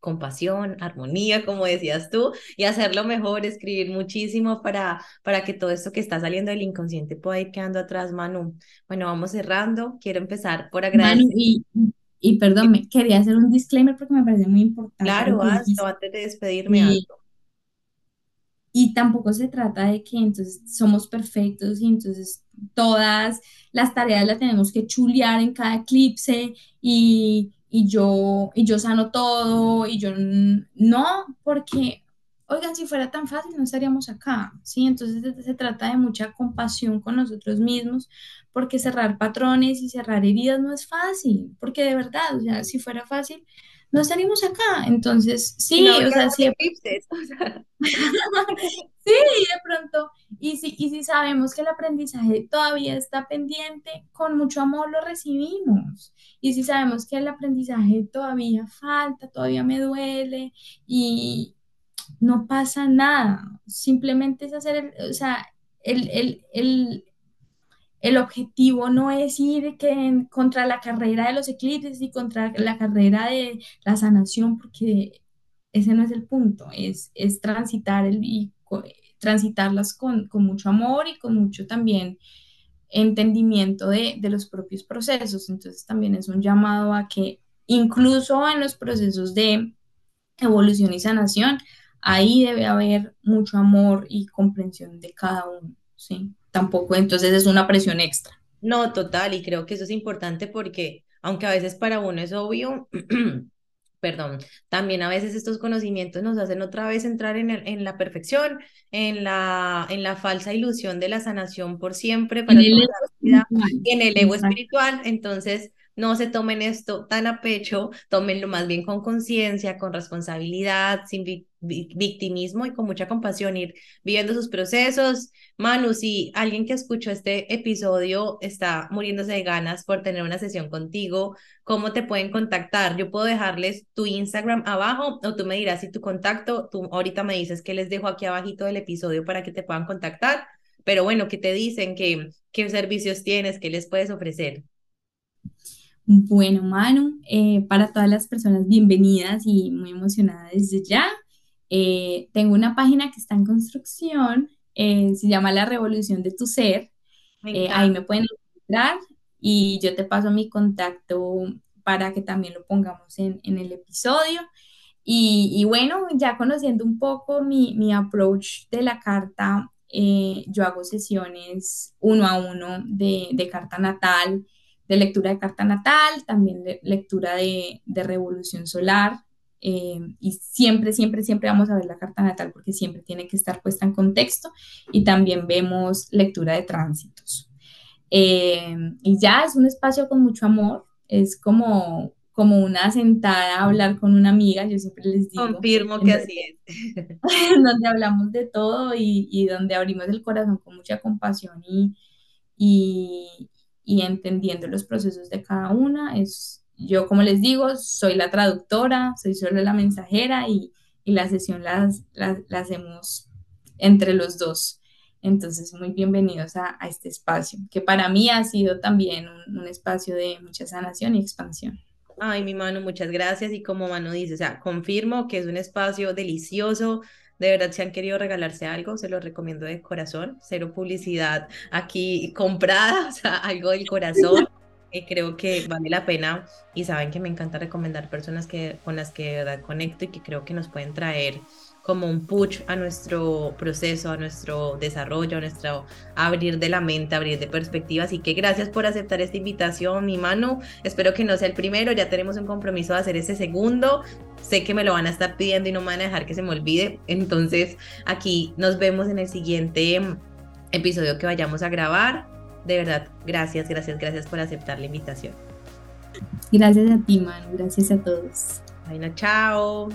compasión, armonía, como decías tú, y hacerlo mejor, escribir muchísimo para, para que todo esto que está saliendo del inconsciente pueda ir quedando atrás, Manu. Bueno, vamos cerrando. Quiero empezar por agradecer. Manu, y, y perdón, me quería hacer un disclaimer porque me parece muy importante. Claro, hazlo antes de despedirme. y tampoco se trata de que entonces somos perfectos y entonces todas las tareas las tenemos que chulear en cada eclipse y, y yo, y yo sano todo y yo no, porque, oigan, si fuera tan fácil no estaríamos acá, ¿sí? Entonces se trata de mucha compasión con nosotros mismos, porque cerrar patrones y cerrar heridas no es fácil, porque de verdad, o sea, si fuera fácil, no estaríamos acá. Entonces, sí, o sea, sí. [laughs] sí, de pronto, y si, y si sabemos que el aprendizaje todavía está pendiente, con mucho amor lo recibimos. Y si sabemos que el aprendizaje todavía falta, todavía me duele y no pasa nada, simplemente es hacer, el, o sea, el, el, el el objetivo no es ir que contra la carrera de los eclipses y contra la carrera de la sanación, porque ese no es el punto, es, es transitar el, y transitarlas con, con, mucho amor y con mucho también entendimiento de, de los propios procesos. Entonces también es un llamado a que incluso en los procesos de evolución y sanación, ahí debe haber mucho amor y comprensión de cada uno, ¿sí? Tampoco, entonces es una presión extra. No, total, y creo que eso es importante porque, aunque a veces para uno es obvio, [clears throat] perdón, también a veces estos conocimientos nos hacen otra vez entrar en, el, en la perfección, en la, en la falsa ilusión de la sanación por siempre, para en vida, en el ego espiritual. Entonces, no se tomen esto tan a pecho, tómenlo más bien con conciencia, con responsabilidad, sin victimismo y con mucha compasión, ir viviendo sus procesos. Manu, si alguien que escuchó este episodio está muriéndose de ganas por tener una sesión contigo, ¿cómo te pueden contactar? Yo puedo dejarles tu Instagram abajo o tú me dirás si tu contacto, tú ahorita me dices que les dejo aquí abajito del episodio para que te puedan contactar, pero bueno, ¿qué te dicen? ¿Qué, qué servicios tienes? ¿Qué les puedes ofrecer? Bueno, Manu, eh, para todas las personas bienvenidas y muy emocionadas desde ya. Eh, tengo una página que está en construcción, eh, se llama La Revolución de tu Ser. ahí me pueden encontrar y yo te paso mi contacto para que también lo pongamos en, en el episodio. Y, y, bueno, ya conociendo un poco mi, mi approach de la carta, yo hago sesiones uno a uno de, de carta natal de lectura de carta natal, también de lectura de, revolución solar. Eh, y siempre, siempre, siempre vamos a ver la carta natal porque siempre tiene que estar puesta en contexto. Y también vemos lectura de tránsitos. Eh, y ya es un espacio con mucho amor, es como, como una sentada a hablar con una amiga, yo siempre les digo. Confirmo que así es. [laughs] donde hablamos de todo y, y, donde abrimos el corazón con mucha compasión y, y, y entendiendo los procesos de cada una. Es, yo, como les digo, soy la traductora, soy solo la mensajera y, y la sesión la las, hacemos entre los dos. Entonces, muy bienvenidos a, a, este espacio, que para mí ha sido también un, un, espacio de mucha sanación y expansión. Ay, mi mano, muchas gracias. Y como mano dice, o sea, confirmo que es un espacio delicioso, de verdad, si han querido regalarse algo, se lo recomiendo de corazón. Cero publicidad aquí comprada, [laughs] o sea, algo del corazón. Eh, creo que vale la pena y saben que me encanta recomendar personas que, con las que de verdad conecto y que creo que nos pueden traer como un push a nuestro proceso, a nuestro desarrollo, a nuestro abrir de la mente, abrir de perspectiva. Así que gracias por aceptar esta invitación, mi mano. Espero que no sea el primero, ya tenemos un compromiso de hacer ese segundo. Sé que me lo van a estar pidiendo y no me van a dejar que se me olvide. Entonces, aquí nos vemos en el siguiente episodio que vayamos a grabar. De verdad, gracias, gracias, gracias por aceptar la invitación. Gracias a ti, Manu. Gracias a todos. Bueno, chao.